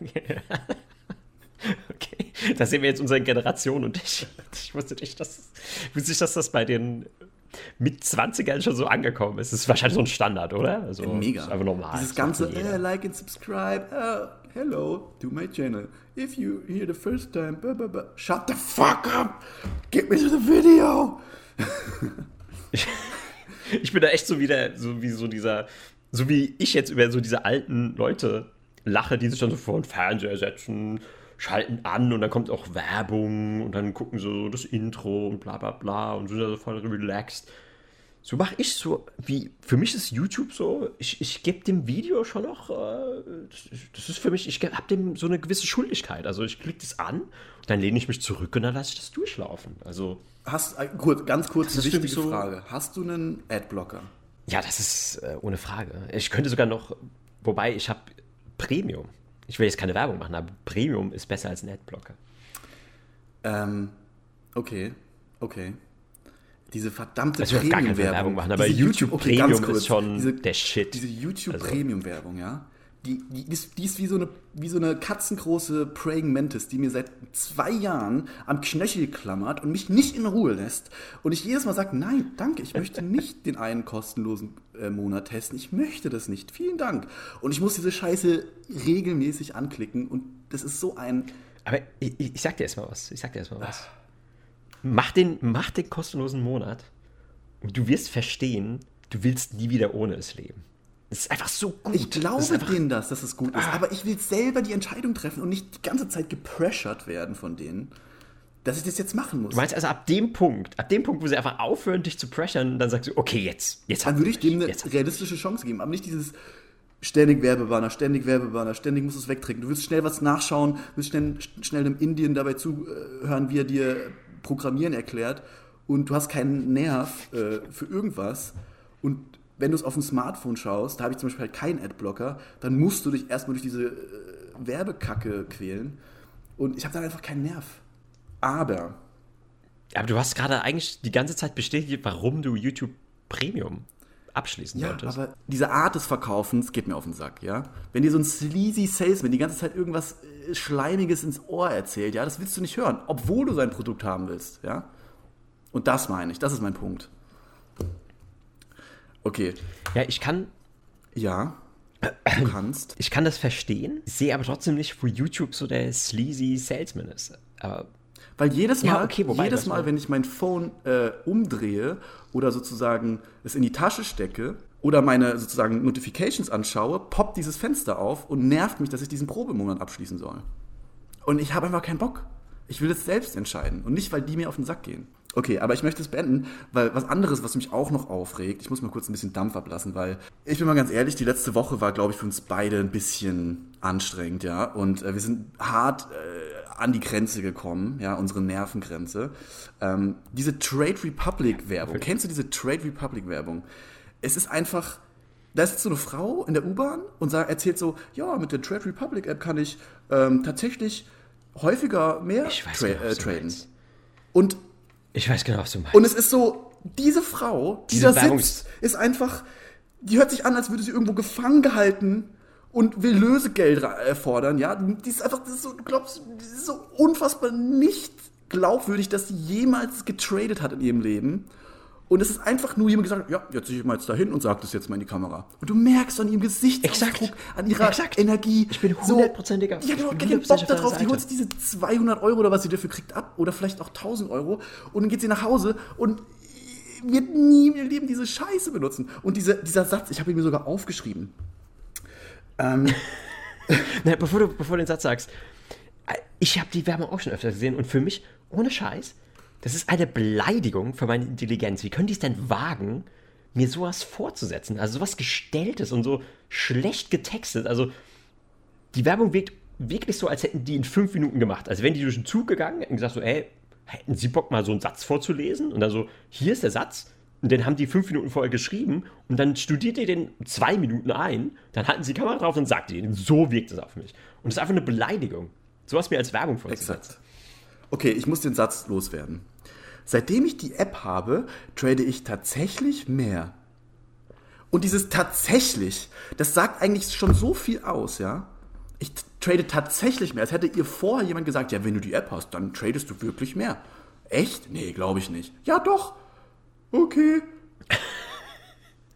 okay, da sehen wir jetzt unsere Generation und ich, ich wusste nicht, dass, wusste nicht, dass das bei den mit 20ern schon so angekommen ist. Das ist wahrscheinlich so ein Standard, oder? Also, Mega. Ist einfach normal. Dieses ganze, uh, like and subscribe, uh, hello to my channel. If you hear the first time, blah, blah, blah. shut the fuck up, get me to the video. ich, bin da echt so wieder, so wie so dieser, so wie ich jetzt über so diese alten Leute lache, die sich dann so vor den Fernseher setzen schalten an und dann kommt auch Werbung und dann gucken so das Intro und bla bla bla und sind da so voll relaxed. So mache ich so, wie, für mich ist YouTube so, ich, ich gebe dem Video schon noch, äh, das, ist für mich, ich habe dem so eine gewisse Schuldigkeit. Also ich klicke das an, dann lehne ich mich zurück und dann lasse ich das durchlaufen. Also. Hast, äh, kurz, ganz kurz eine wichtige so, Frage. Hast du einen Adblocker? Ja, das ist äh, ohne Frage. Ich könnte sogar noch, wobei ich habe Premium ich will jetzt keine Werbung machen, aber Premium ist besser als ein Adblocker. Ähm, okay, okay. Diese verdammte also Premium-Werbung machen, aber YouTube, YouTube okay, Premium kurz, ist schon diese, der Shit. Diese YouTube also. Premium-Werbung, ja die, die, die, ist wie so, eine, wie so eine katzengroße Praying Mantis, die mir seit zwei Jahren am Knöchel klammert und mich nicht in Ruhe lässt. Und ich jedes Mal sage, nein, danke, ich möchte nicht den einen kostenlosen äh, Monat testen. Ich möchte das nicht. Vielen Dank. Und ich muss diese Scheiße regelmäßig anklicken und das ist so ein... Aber ich, ich sag dir erstmal was. Ich sag dir erstmal was. Mach den, mach den kostenlosen Monat und du wirst verstehen, du willst nie wieder ohne es leben. Es ist einfach so gut. Ich glaube das denen das, dass es gut ist. Ah. Aber ich will selber die Entscheidung treffen und nicht die ganze Zeit gepressured werden von denen, dass ich das jetzt machen muss. Du meinst also ab dem Punkt, ab dem Punkt, wo sie einfach aufhören, dich zu pressern, dann sagst du, okay, jetzt, jetzt Dann würde ich dem eine realistische Chance geben, aber nicht dieses ständig Werbebanner, ständig Werbebanner, ständig musst du es wegtrinken. Du willst schnell was nachschauen, willst schnell, schnell einem Indien dabei zuhören, wie er dir Programmieren erklärt und du hast keinen Nerv äh, für irgendwas und wenn du es auf dem Smartphone schaust, da habe ich zum Beispiel halt keinen Adblocker, dann musst du dich erstmal durch diese äh, Werbekacke quälen. Und ich habe da einfach keinen Nerv. Aber. Aber du hast gerade eigentlich die ganze Zeit bestätigt, warum du YouTube Premium abschließen ja, solltest. aber diese Art des Verkaufens geht mir auf den Sack, ja. Wenn dir so ein sleazy Salesman die ganze Zeit irgendwas äh, Schleimiges ins Ohr erzählt, ja, das willst du nicht hören, obwohl du sein Produkt haben willst, ja. Und das meine ich, das ist mein Punkt. Okay. Ja, ich kann. Ja. Du kannst. Ich kann das verstehen, sehe aber trotzdem nicht, wo YouTube so der sleazy Salesman ist. Aber weil jedes Mal, ja, okay, jedes Mal, wenn ich mein Phone äh, umdrehe oder sozusagen es in die Tasche stecke oder meine sozusagen Notifications anschaue, poppt dieses Fenster auf und nervt mich, dass ich diesen Probemonat abschließen soll. Und ich habe einfach keinen Bock. Ich will es selbst entscheiden und nicht, weil die mir auf den Sack gehen. Okay, aber ich möchte es beenden, weil was anderes, was mich auch noch aufregt, ich muss mal kurz ein bisschen Dampf ablassen, weil ich bin mal ganz ehrlich, die letzte Woche war, glaube ich, für uns beide ein bisschen anstrengend, ja. Und äh, wir sind hart äh, an die Grenze gekommen, ja, unsere Nervengrenze. Ähm, diese Trade Republic Werbung, kennst du diese Trade Republic Werbung? Es ist einfach, da ist jetzt so eine Frau in der U-Bahn und sagt, erzählt so, ja, mit der Trade Republic App kann ich ähm, tatsächlich häufiger mehr tra genau, äh, traden. Und ich weiß genau, was du meinst. Und es ist so, diese Frau, die diese da sitzt, ist einfach, die hört sich an, als würde sie irgendwo gefangen gehalten und will Lösegeld fordern, ja. Die ist einfach, das ist so, du glaubst, das ist so unfassbar nicht glaubwürdig, dass sie jemals getradet hat in ihrem Leben. Und es ist einfach nur jemand gesagt, ja, jetzt sehe ich mal jetzt dahin und sage das jetzt mal in die Kamera. Und du merkst an ihrem Exakt. an ihrer Exakt. Energie. Ich bin so- hundertprozentiger- Ja, ich du hast keinen Bock 100% auf darauf. Die holt diese 200 Euro oder was sie dafür kriegt ab oder vielleicht auch 1000 Euro und dann geht sie nach Hause und wird nie im Leben diese Scheiße benutzen. Und diese, dieser Satz, ich habe ihn mir sogar aufgeschrieben. Ähm, Na, bevor, du, bevor du den Satz sagst, äh, ich habe die Werbung auch schon öfter gesehen und für mich, ohne Scheiß, das ist eine Beleidigung für meine Intelligenz. Wie können die es denn wagen, mir sowas vorzusetzen? Also sowas Gestelltes und so schlecht getextet. Also die Werbung wirkt wirklich so, als hätten die in fünf Minuten gemacht. Also wären die durch den Zug gegangen, hätten gesagt so, ey, hätten sie Bock mal so einen Satz vorzulesen? Und dann so, hier ist der Satz. Und den haben die fünf Minuten vorher geschrieben und dann studiert ihr den zwei Minuten ein, dann halten sie die Kamera drauf und sagt ihr, so wirkt es auf mich. Und das ist einfach eine Beleidigung. Sowas mir als Werbung vorzusetzen. Okay, ich muss den Satz loswerden. Seitdem ich die App habe, trade ich tatsächlich mehr. Und dieses tatsächlich, das sagt eigentlich schon so viel aus, ja? Ich trade tatsächlich mehr. Als hätte ihr vorher jemand gesagt, ja, wenn du die App hast, dann tradest du wirklich mehr. Echt? Nee, glaube ich nicht. Ja, doch. Okay.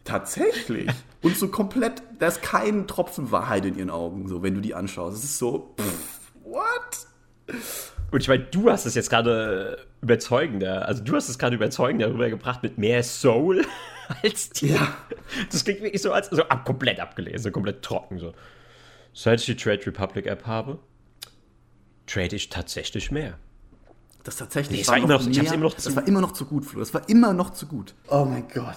Tatsächlich. Und so komplett, da ist kein Tropfen Wahrheit in ihren Augen, so, wenn du die anschaust. Es ist so, pff, what? Und ich meine, du hast es jetzt gerade überzeugender, also du hast es gerade überzeugender rübergebracht mit mehr Soul als die. Ja. Das klingt wirklich so, als so ab, komplett abgelesen, so komplett trocken. So. Seit ich die Trade Republic App habe, trade ich tatsächlich mehr. Das tatsächlich Nee, war immer noch- ich hab's immer noch das zu- war immer noch zu gut, Flo. Das war immer noch zu gut. Oh mein Gott.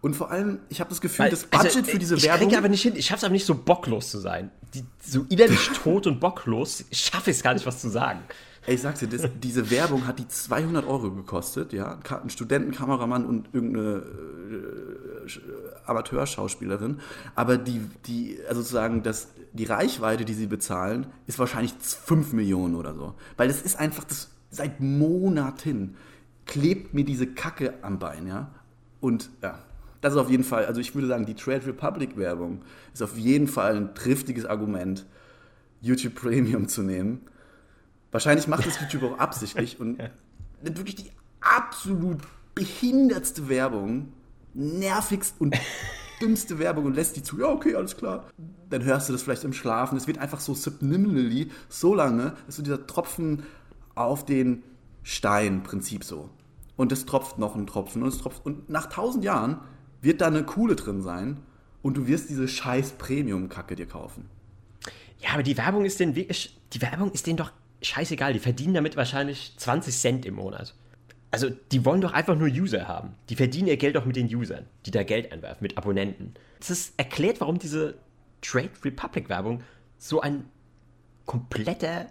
Und vor allem, ich habe das Gefühl, das Budget Also, für diese ich Werbung. krieg aber nicht hin, ich schaff's aber nicht so bocklos zu sein. Die, so innerlich tot und bocklos schaffe ich es gar nicht, was zu sagen. Ey, ich sag's dir, das, diese Werbung hat die 200 Euro gekostet, ja. Ein Ka- Ein Studentenkameramann und irgendeine äh, Sch- Amateurschauspielerin. Aber die, die, also sozusagen, das, die Reichweite, die sie bezahlen, ist wahrscheinlich 5 Millionen oder so. Weil das ist einfach, das seit Monaten klebt mir diese Kacke am Bein, ja. Und ja, das ist auf jeden Fall, also ich würde sagen, die Trade Republic Werbung ist auf jeden Fall ein triftiges Argument, YouTube Premium zu nehmen. Wahrscheinlich macht das YouTube auch absichtlich und wirklich die absolut behindertste Werbung, nervigst und dümmste Werbung und lässt die zu, ja, okay, alles klar. Dann hörst du das vielleicht im Schlafen. Es wird einfach so subliminally so lange, dass so dieser Tropfen auf den Stein Prinzip so. Und es tropft noch ein Tropfen und es tropft. Und nach tausend Jahren wird da eine Coole drin sein und du wirst diese scheiß Premium-Kacke dir kaufen. Ja, aber die Werbung ist denen wirklich, die Werbung ist denen doch scheißegal. Die verdienen damit wahrscheinlich 20 Cent im Monat. Also, die wollen doch einfach nur User haben. Die verdienen ihr Geld doch mit den Usern, die da Geld einwerfen, mit Abonnenten. Das erklärt, warum diese Trade Republic Werbung so ein kompletter,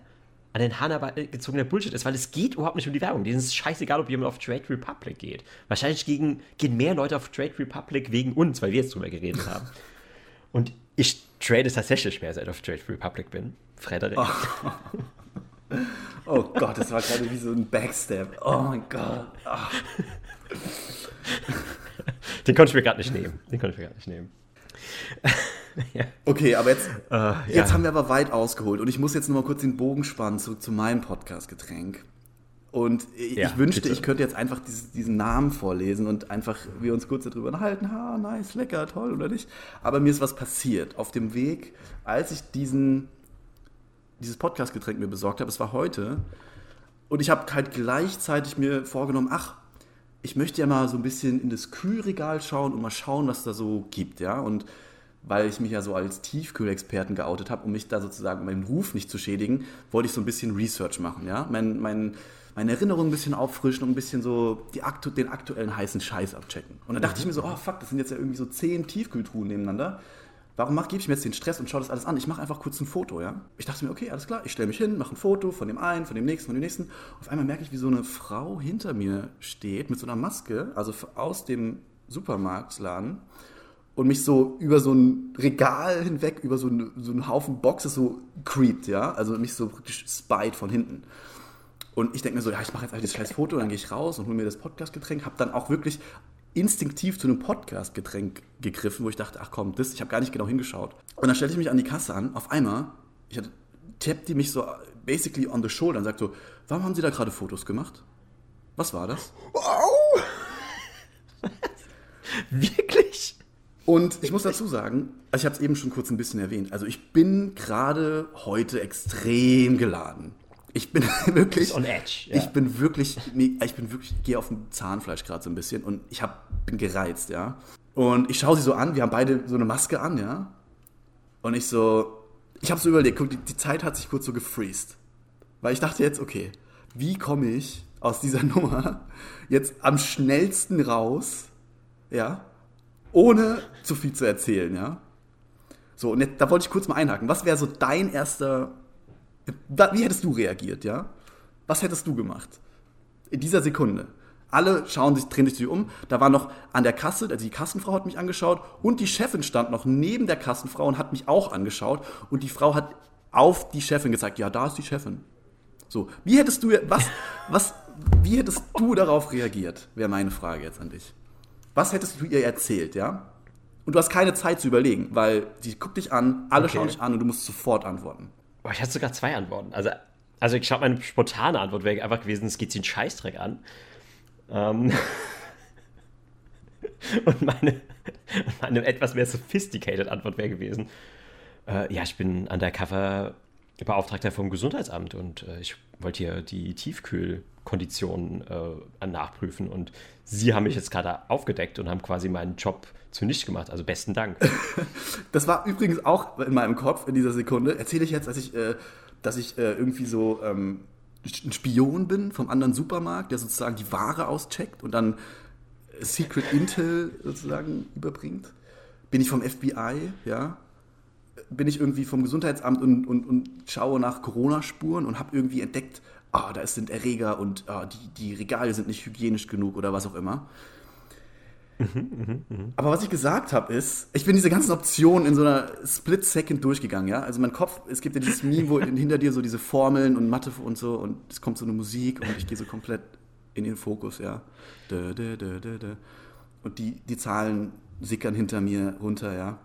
an den Hahn gezogener Bullshit ist, weil es geht überhaupt nicht um die Werbung. Denen ist es scheißegal, ob jemand auf Trade Republic geht. Wahrscheinlich gegen, gehen mehr Leute auf Trade Republic wegen uns, weil wir jetzt drüber geredet haben. Und ich trade tatsächlich mehr, seit ich auf Trade Republic bin. Frederik. Oh Gott, das war gerade wie so ein Backstab. Oh mein Gott. Ah. Den konnte ich mir gerade nicht nehmen. Den konnte ich mir gerade nicht nehmen. Okay, aber jetzt, ja. jetzt haben wir aber weit ausgeholt und ich muss jetzt nur mal kurz den Bogen spannen zurück zu meinem Podcast-Getränk. Und ich, Ja, ich wünschte, bitte. ich könnte jetzt einfach dieses, diesen Namen vorlesen und einfach wir uns kurz darüber unterhalten. Ha, nice, lecker, toll oder nicht. Aber mir ist was passiert auf dem Weg, als ich diesen, dieses Podcast-Getränk mir besorgt habe. Es war heute. Und ich habe halt gleichzeitig mir vorgenommen, ach, ich möchte ja mal so ein bisschen in das Kühlregal schauen und mal schauen, was da so gibt, ja. Und weil ich mich ja so als Tiefkühlexperten geoutet habe, um mich da sozusagen, um meinen Ruf nicht zu schädigen, wollte ich so ein bisschen Research machen, ja. Mein, mein, meine Erinnerung ein bisschen auffrischen und ein bisschen so die den aktuellen heißen Scheiß abchecken. Und dann dachte ich mir so, oh fuck, das sind jetzt ja irgendwie so zehn Tiefkühltruhen nebeneinander. Warum mach, gebe ich mir jetzt den Stress und schaue das alles an? Ich mache einfach kurz ein Foto, ja. Ich dachte mir, okay, alles klar, ich stelle mich hin, mache ein Foto von dem einen, von dem nächsten, von dem nächsten. Auf einmal merke ich, wie so eine Frau hinter mir steht mit so einer Maske, also aus dem Supermarktladen und mich so über so ein Regal hinweg, über so, ein, so einen Haufen Boxes so creept, ja. Also mich so praktisch spied von hinten. Und ich denke mir so, ja, ich mache jetzt einfach das scheiß Foto, dann gehe ich raus und hole mir das Podcast-Getränk. Habe dann auch wirklich instinktiv zu einem Podcast-Getränk gegriffen, wo ich dachte, ach komm, das, ich habe gar nicht genau hingeschaut. Und dann stellte ich mich an die Kasse an. Auf einmal, ich hatte, tappt die mich so basically on the shoulder und sagt so, warum haben Sie da gerade Fotos gemacht? Was war das? Wirklich? Und ich muss dazu sagen, also ich habe es eben schon kurz ein bisschen erwähnt, also ich bin gerade heute extrem geladen. Ich bin wirklich. on edge. Ja. Ich bin wirklich. Ich bin wirklich. Ich gehe auf dem Zahnfleisch gerade so ein bisschen und ich hab, bin gereizt, ja. Und ich schaue sie so an, wir haben beide so eine Maske an, ja. Und ich so. Ich habe so überlegt, guck, die, die Zeit hat sich kurz so gefreezed. Weil ich dachte jetzt, okay, wie komme ich aus dieser Nummer jetzt am schnellsten raus, ja, ohne zu viel zu erzählen, ja. So, und jetzt, da wollte ich kurz mal einhaken. Was wäre so dein erster, wie hättest du reagiert, ja? Was hättest du gemacht? In dieser Sekunde. Alle schauen sich, drehen sich um. Da war noch an der Kasse, also die Kassenfrau hat mich angeschaut und die Chefin stand noch neben der Kassenfrau und hat mich auch angeschaut. Und die Frau hat auf die Chefin gezeigt, ja, da ist die Chefin. So, wie hättest du, was, was, wie hättest du darauf reagiert, wäre meine Frage jetzt an dich. Was hättest du ihr erzählt, ja? Und du hast keine Zeit zu überlegen, weil sie guckt dich an, alle okay. schauen dich an und du musst sofort antworten. Boah, ich hatte sogar zwei Antworten. Also, also ich glaube, meine spontane Antwort wäre einfach gewesen, es geht sie einen Scheißdreck an. Ähm und meine, meine etwas mehr sophisticated Antwort wäre gewesen, äh, ja, ich bin undercover Beauftragter vom Gesundheitsamt und äh, ich wollte hier die Tiefkühlkonditionen äh, nachprüfen und Sie haben mich jetzt gerade aufgedeckt und haben quasi meinen Job zunichte gemacht. Also besten Dank. das war übrigens auch in meinem Kopf in dieser Sekunde. Erzähle ich jetzt, dass ich, äh, dass ich äh, irgendwie so ähm, ein Spion bin vom anderen Supermarkt, der sozusagen die Ware auscheckt und dann Secret Intel sozusagen überbringt? Bin ich vom FBI, ja? Bin ich irgendwie vom Gesundheitsamt und, und, und schaue nach Corona-Spuren und habe irgendwie entdeckt, ah, da sind Erreger und ah, die, die Regale sind nicht hygienisch genug oder was auch immer. Aber was ich gesagt habe, ist, ich bin diese ganzen Optionen in so einer Split-Second durchgegangen, ja. Also mein Kopf, es gibt ja dieses Meme, wo hinter dir so diese Formeln und Mathe und so und es kommt so eine Musik und ich gehe so komplett in den Fokus, ja. Und die, die Zahlen sickern hinter mir runter, ja.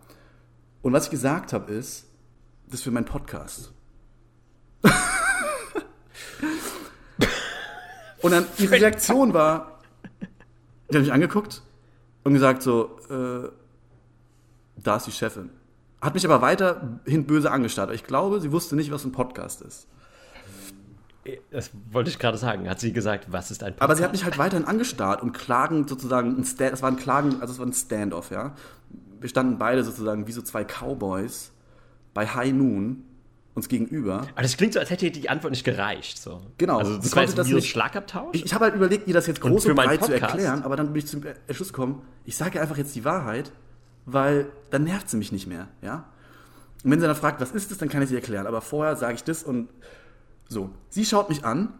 Und was ich gesagt habe, ist, das ist für meinen Podcast. und dann ihre Reaktion war, die hat mich angeguckt und gesagt so, äh, da ist die Chefin. Hat mich aber weiterhin böse angestarrt. Ich glaube, sie wusste nicht, was ein Podcast ist. Das wollte ich gerade sagen. Hat sie gesagt, was ist ein Podcast? Aber sie hat mich halt weiterhin angestarrt und klagend sozusagen, ein Stand, es war ein Klagen, also es war ein Standoff, ja wir standen beide sozusagen wie so zwei Cowboys bei High Noon uns gegenüber. Aber das klingt so, als hätte die Antwort nicht gereicht. So. Genau. Also das war jetzt das nicht, Schlagabtausch? Ich, ich habe halt überlegt, ihr das jetzt groß und, und breit zu erklären, aber dann bin ich zum Entschluss gekommen, ich sage einfach jetzt die Wahrheit, weil dann nervt sie mich nicht mehr, ja? Und wenn sie dann fragt, was ist das, dann kann ich sie erklären. Aber vorher sage ich das und so. Sie schaut mich an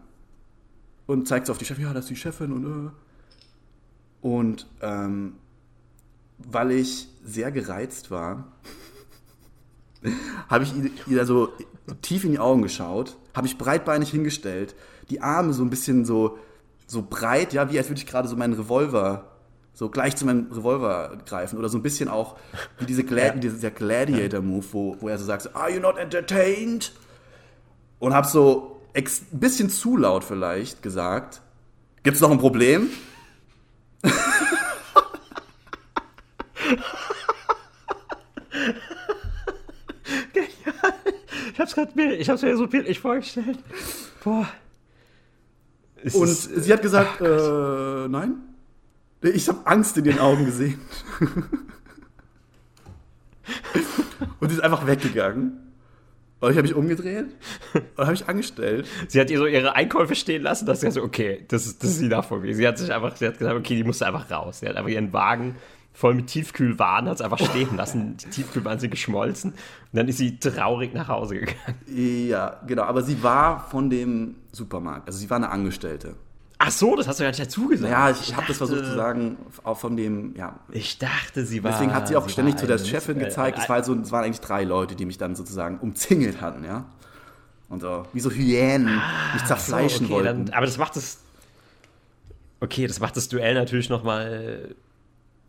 und zeigt so auf die Chefin, ja, das ist die Chefin und äh. Und ähm, weil ich sehr gereizt war, habe ich ihr so tief in die Augen geschaut, habe ich breitbeinig hingestellt, die Arme so ein bisschen so, so breit, ja, wie als würde ich gerade so meinen Revolver, so gleich zu meinem Revolver greifen oder so ein bisschen auch wie diese Gla ja. dieser Gladiator-Move, wo, wo er so sagt, are you not entertained? Und habe so ein bisschen zu laut vielleicht gesagt, gibt's noch ein Problem? ich hab's gerade mir, ich hab's mir so bildlich vorgestellt. Boah. Es und ist, sie hat gesagt, äh, nein. Ich habe Angst in ihren Augen gesehen. und sie ist einfach weggegangen. Und ich habe mich umgedreht und habe ich angestellt. Sie hat ihr so ihre Einkäufe stehen lassen, dass sie so, okay, das ist, das ist die Nachfolge. Sie hat sich einfach, sie hat gesagt, okay, die musste einfach raus. Sie hat einfach ihren Wagen voll mit Tiefkühlwaren, hat es einfach stehen lassen. Die Tiefkühlwaren sind geschmolzen. Und dann ist sie traurig nach Hause gegangen. Ja, genau. Aber sie war von dem Supermarkt. Also sie war eine Angestellte. Ach so, das hast du ja nicht dazu gesagt. Ja, ich, ich habe das versucht zu sagen, auch von dem, ja. Ich dachte, sie war. Deswegen hat sie auch sie ständig zu der Chefin gezeigt. Es, war so, es waren eigentlich drei Leute, die mich dann sozusagen umzingelt hatten, ja. Und so, wie so Hyänen ah, mich zerfleischen so, okay, wollten. Dann, aber das macht es. Okay, das macht das Duell natürlich nochmal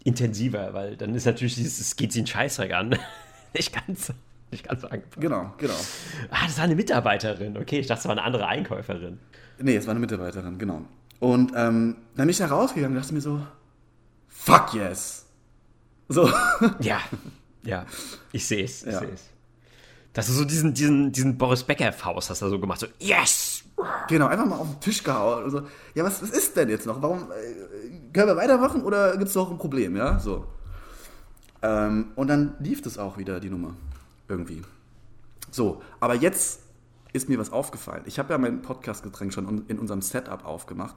intensiver, weil dann ist natürlich dieses, es geht sie einen Scheißdreck an. nicht ganz, nicht ganz angefangen. Genau, genau. Ah, das war eine Mitarbeiterin. Okay, ich dachte, es war eine andere Einkäuferin. Nee, es war eine Mitarbeiterin, genau. Und ähm, dann bin ich da rausgegangen und dachte mir so, fuck yes. So. Ja, ja, ich sehe es, ich Ja. sehe es. Dass du so diesen, diesen, diesen Boris Becker-Faust hast du so gemacht, so, yes! Genau, einfach mal auf den Tisch gehauen. So, ja, was, was ist denn jetzt noch? Warum äh, können wir weitermachen oder gibt es noch ein Problem? Ja, so. Ähm, und dann lief das auch wieder, die Nummer. Irgendwie. So, aber jetzt ist mir was aufgefallen. Ich habe ja mein Podcast-Getränk schon in unserem Setup aufgemacht.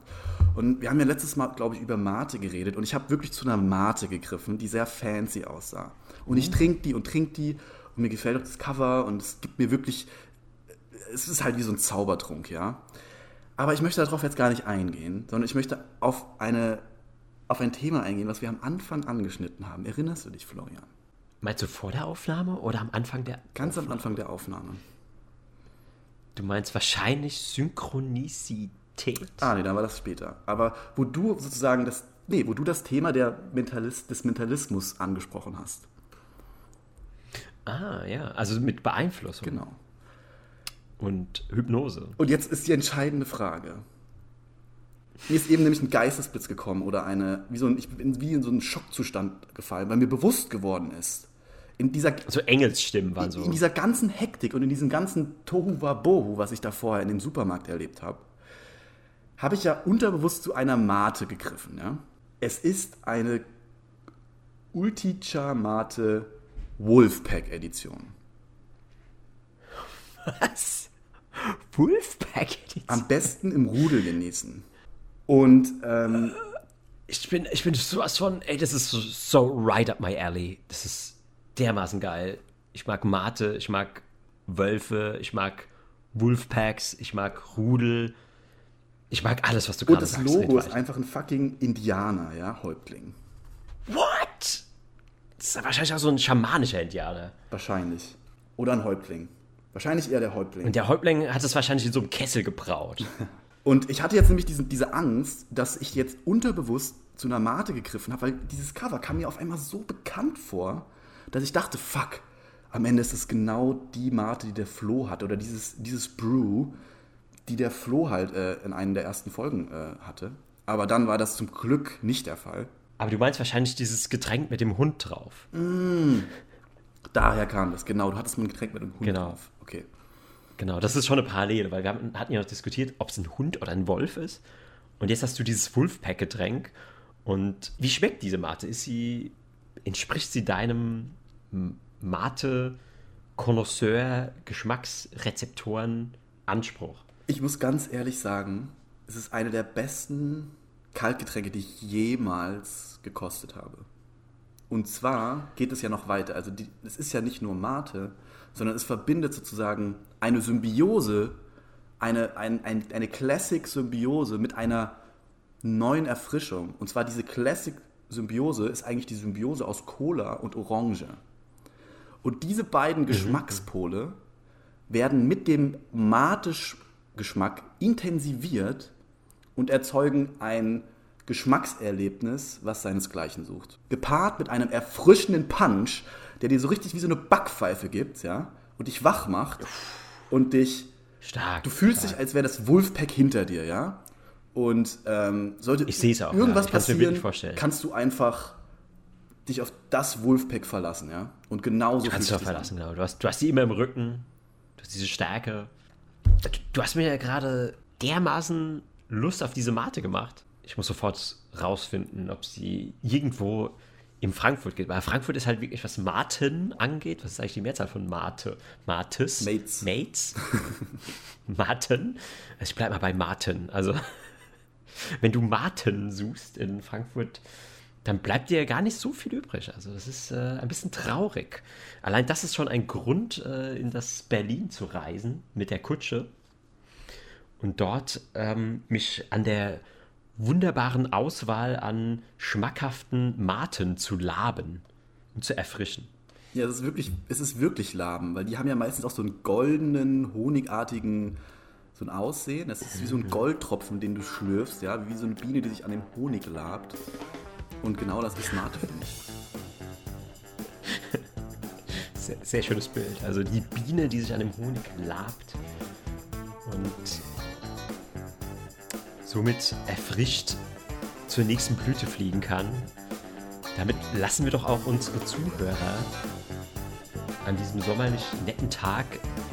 Und wir haben ja letztes Mal, glaube ich, über Mate geredet. Und ich habe wirklich zu einer Mate gegriffen, die sehr fancy aussah. Und ich trinke die und trinke die. Und mir gefällt auch das Cover. Und es gibt mir wirklich es ist halt wie so ein Zaubertrunk, ja. Aber ich möchte darauf jetzt gar nicht eingehen, sondern ich möchte auf, eine, auf ein Thema eingehen, was wir am Anfang angeschnitten haben. Erinnerst du dich, Florian? Meinst du vor der Aufnahme oder am Anfang der? Ganz am Anfang der Aufnahme. Du meinst wahrscheinlich Synchronizität. Ah, nee, dann war das später. Aber wo du sozusagen das, nee, wo du das Thema der Mentalist, des Mentalismus angesprochen hast. Ah, ja, also mit Beeinflussung Genau. und Hypnose. Und jetzt ist die entscheidende Frage. Mir ist eben nämlich ein Geistesblitz gekommen oder eine, wie, so ein, ich bin wie in so einen Schockzustand gefallen, weil mir bewusst geworden ist, in dieser, So Engelsstimmen waren so. in dieser ganzen Hektik und in diesem ganzen Tohu Wabohu, was ich da vorher in dem Supermarkt erlebt habe, habe ich ja unterbewusst zu einer Mate gegriffen. Ja? Es ist eine Ulticha Mate Wolfpack Edition. Was? Wolfpack? Am besten im Rudel genießen. Und ähm, Ich bin, ich bin sowas von, ey, das ist so, so right up my alley. Das ist dermaßen geil. Ich mag Mate, ich mag Wölfe, ich mag Wolfpacks, ich mag Rudel. Ich mag alles, was du Und gerade das sagst. Logo Rittweich. ist einfach ein fucking Indianer, ja, Häuptling. What? Das ist wahrscheinlich auch so ein schamanischer Indianer. Wahrscheinlich. Oder ein Häuptling. Wahrscheinlich eher der Häuptling. Und der Häuptling hat es wahrscheinlich in so einem Kessel gebraut. Und ich hatte jetzt nämlich diesen, diese Angst, dass ich jetzt unterbewusst zu einer Mate gegriffen habe, weil dieses Cover kam mir auf einmal so bekannt vor, dass ich dachte, fuck, am Ende ist es genau die Mate, die der Flo hat oder dieses, dieses Brew, die der Flo halt äh, in einer der ersten Folgen äh, hatte. Aber dann war das zum Glück nicht der Fall. Aber du meinst wahrscheinlich dieses Getränk mit dem Hund drauf. Daher kam das, genau. Du hattest mal ein Getränk mit einem Hund Genau. drauf. Okay. Genau, das ist schon eine Parallele, weil wir haben, hatten ja noch diskutiert, ob es ein Hund oder ein Wolf ist. Und jetzt hast du dieses Wolfpack-Getränk. Und wie schmeckt diese Mate? Ist sie, entspricht sie deinem M- Mate-Connoisseur, Geschmacksrezeptoren, Anspruch? Ich muss ganz ehrlich sagen, es ist eine der besten Kaltgetränke, die ich jemals gekostet habe. Und zwar geht es ja noch weiter. Also die, es ist ja nicht nur Mate, sondern es verbindet sozusagen eine Symbiose, eine, ein, ein, eine Classic-Symbiose mit einer neuen Erfrischung. Und zwar diese Classic-Symbiose ist eigentlich die Symbiose aus Cola und Orange. Und diese beiden Geschmackspole werden mit dem Mate-Geschmack intensiviert und erzeugen ein Geschmackserlebnis, was seinesgleichen sucht. Gepaart mit einem erfrischenden Punch, der dir so richtig wie so eine Backpfeife gibt, ja, und dich wach macht und dich Stark. Du fühlst stark. dich, als wäre das Wolfpack hinter dir, ja? Und ähm, sollte Ich auch, irgendwas ja. Ich passieren, kannst du einfach dich auf das Wolfpack verlassen, ja? Und genauso Kannst du dich an. verlassen, genau. Du hast, du hast die immer im Rücken. Du hast diese Stärke. Du, du hast mir ja gerade dermaßen Lust auf diese Mate gemacht. Ich muss sofort rausfinden, ob sie irgendwo in Frankfurt geht. Weil Frankfurt ist halt wirklich, was Maten angeht. Was ist eigentlich die Mehrzahl von Mate? Mates? Mates. Mates? Maten? Also ich bleib mal bei Maten. Also, wenn du Maten suchst in Frankfurt, dann bleibt dir ja gar nicht so viel übrig. Also das ist äh, ein bisschen traurig. Allein das ist schon ein Grund, äh, in das Berlin zu reisen mit der Kutsche und dort ähm, mich an der wunderbaren Auswahl an schmackhaften Maten zu laben und zu erfrischen. Ja, es ist wirklich, es ist wirklich Laben, weil die haben ja meistens auch so einen goldenen, honigartigen, so ein Aussehen. Das ist wie so ein Goldtropfen, den du schlürfst, ja, wie so eine Biene, die sich an dem Honig labt. Und genau das ist Mate, finde ich. Sehr, sehr schönes Bild. Also die Biene, die sich an dem Honig labt und somit erfrischt zur nächsten Blüte fliegen kann. damit lassen wir doch auch unsere Zuhörer an diesem sommerlich netten Tag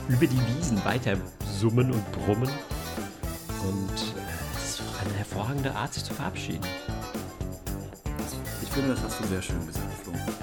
über die Wiesen weiter summen und brummen. Und äh, es ist doch eine hervorragende Art, sich zu verabschieden. Ich finde, das hast du sehr schön gesagt, Flo.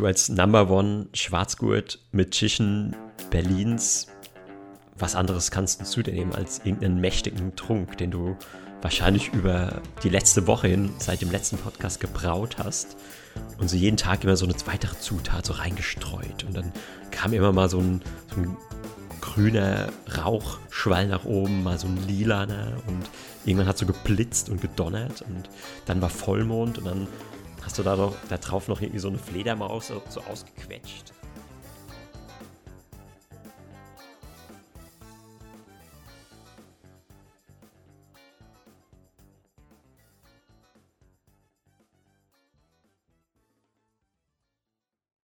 Du als Number One Schwarzgurt mit Tischen Berlins, was anderes kannst du zu dir nehmen als irgendeinen mächtigen Trunk, den du wahrscheinlich über die letzte Woche hin, seit dem letzten Podcast gebraut hast und so jeden Tag immer so eine weitere Zutat so reingestreut und dann kam immer mal so ein, so ein grüner Rauchschwall nach oben, mal so ein lilaner und irgendwann hat so geblitzt und gedonnert und dann war Vollmond und dann hast du da, noch, da drauf noch irgendwie so eine Fledermaus so, so ausgequetscht.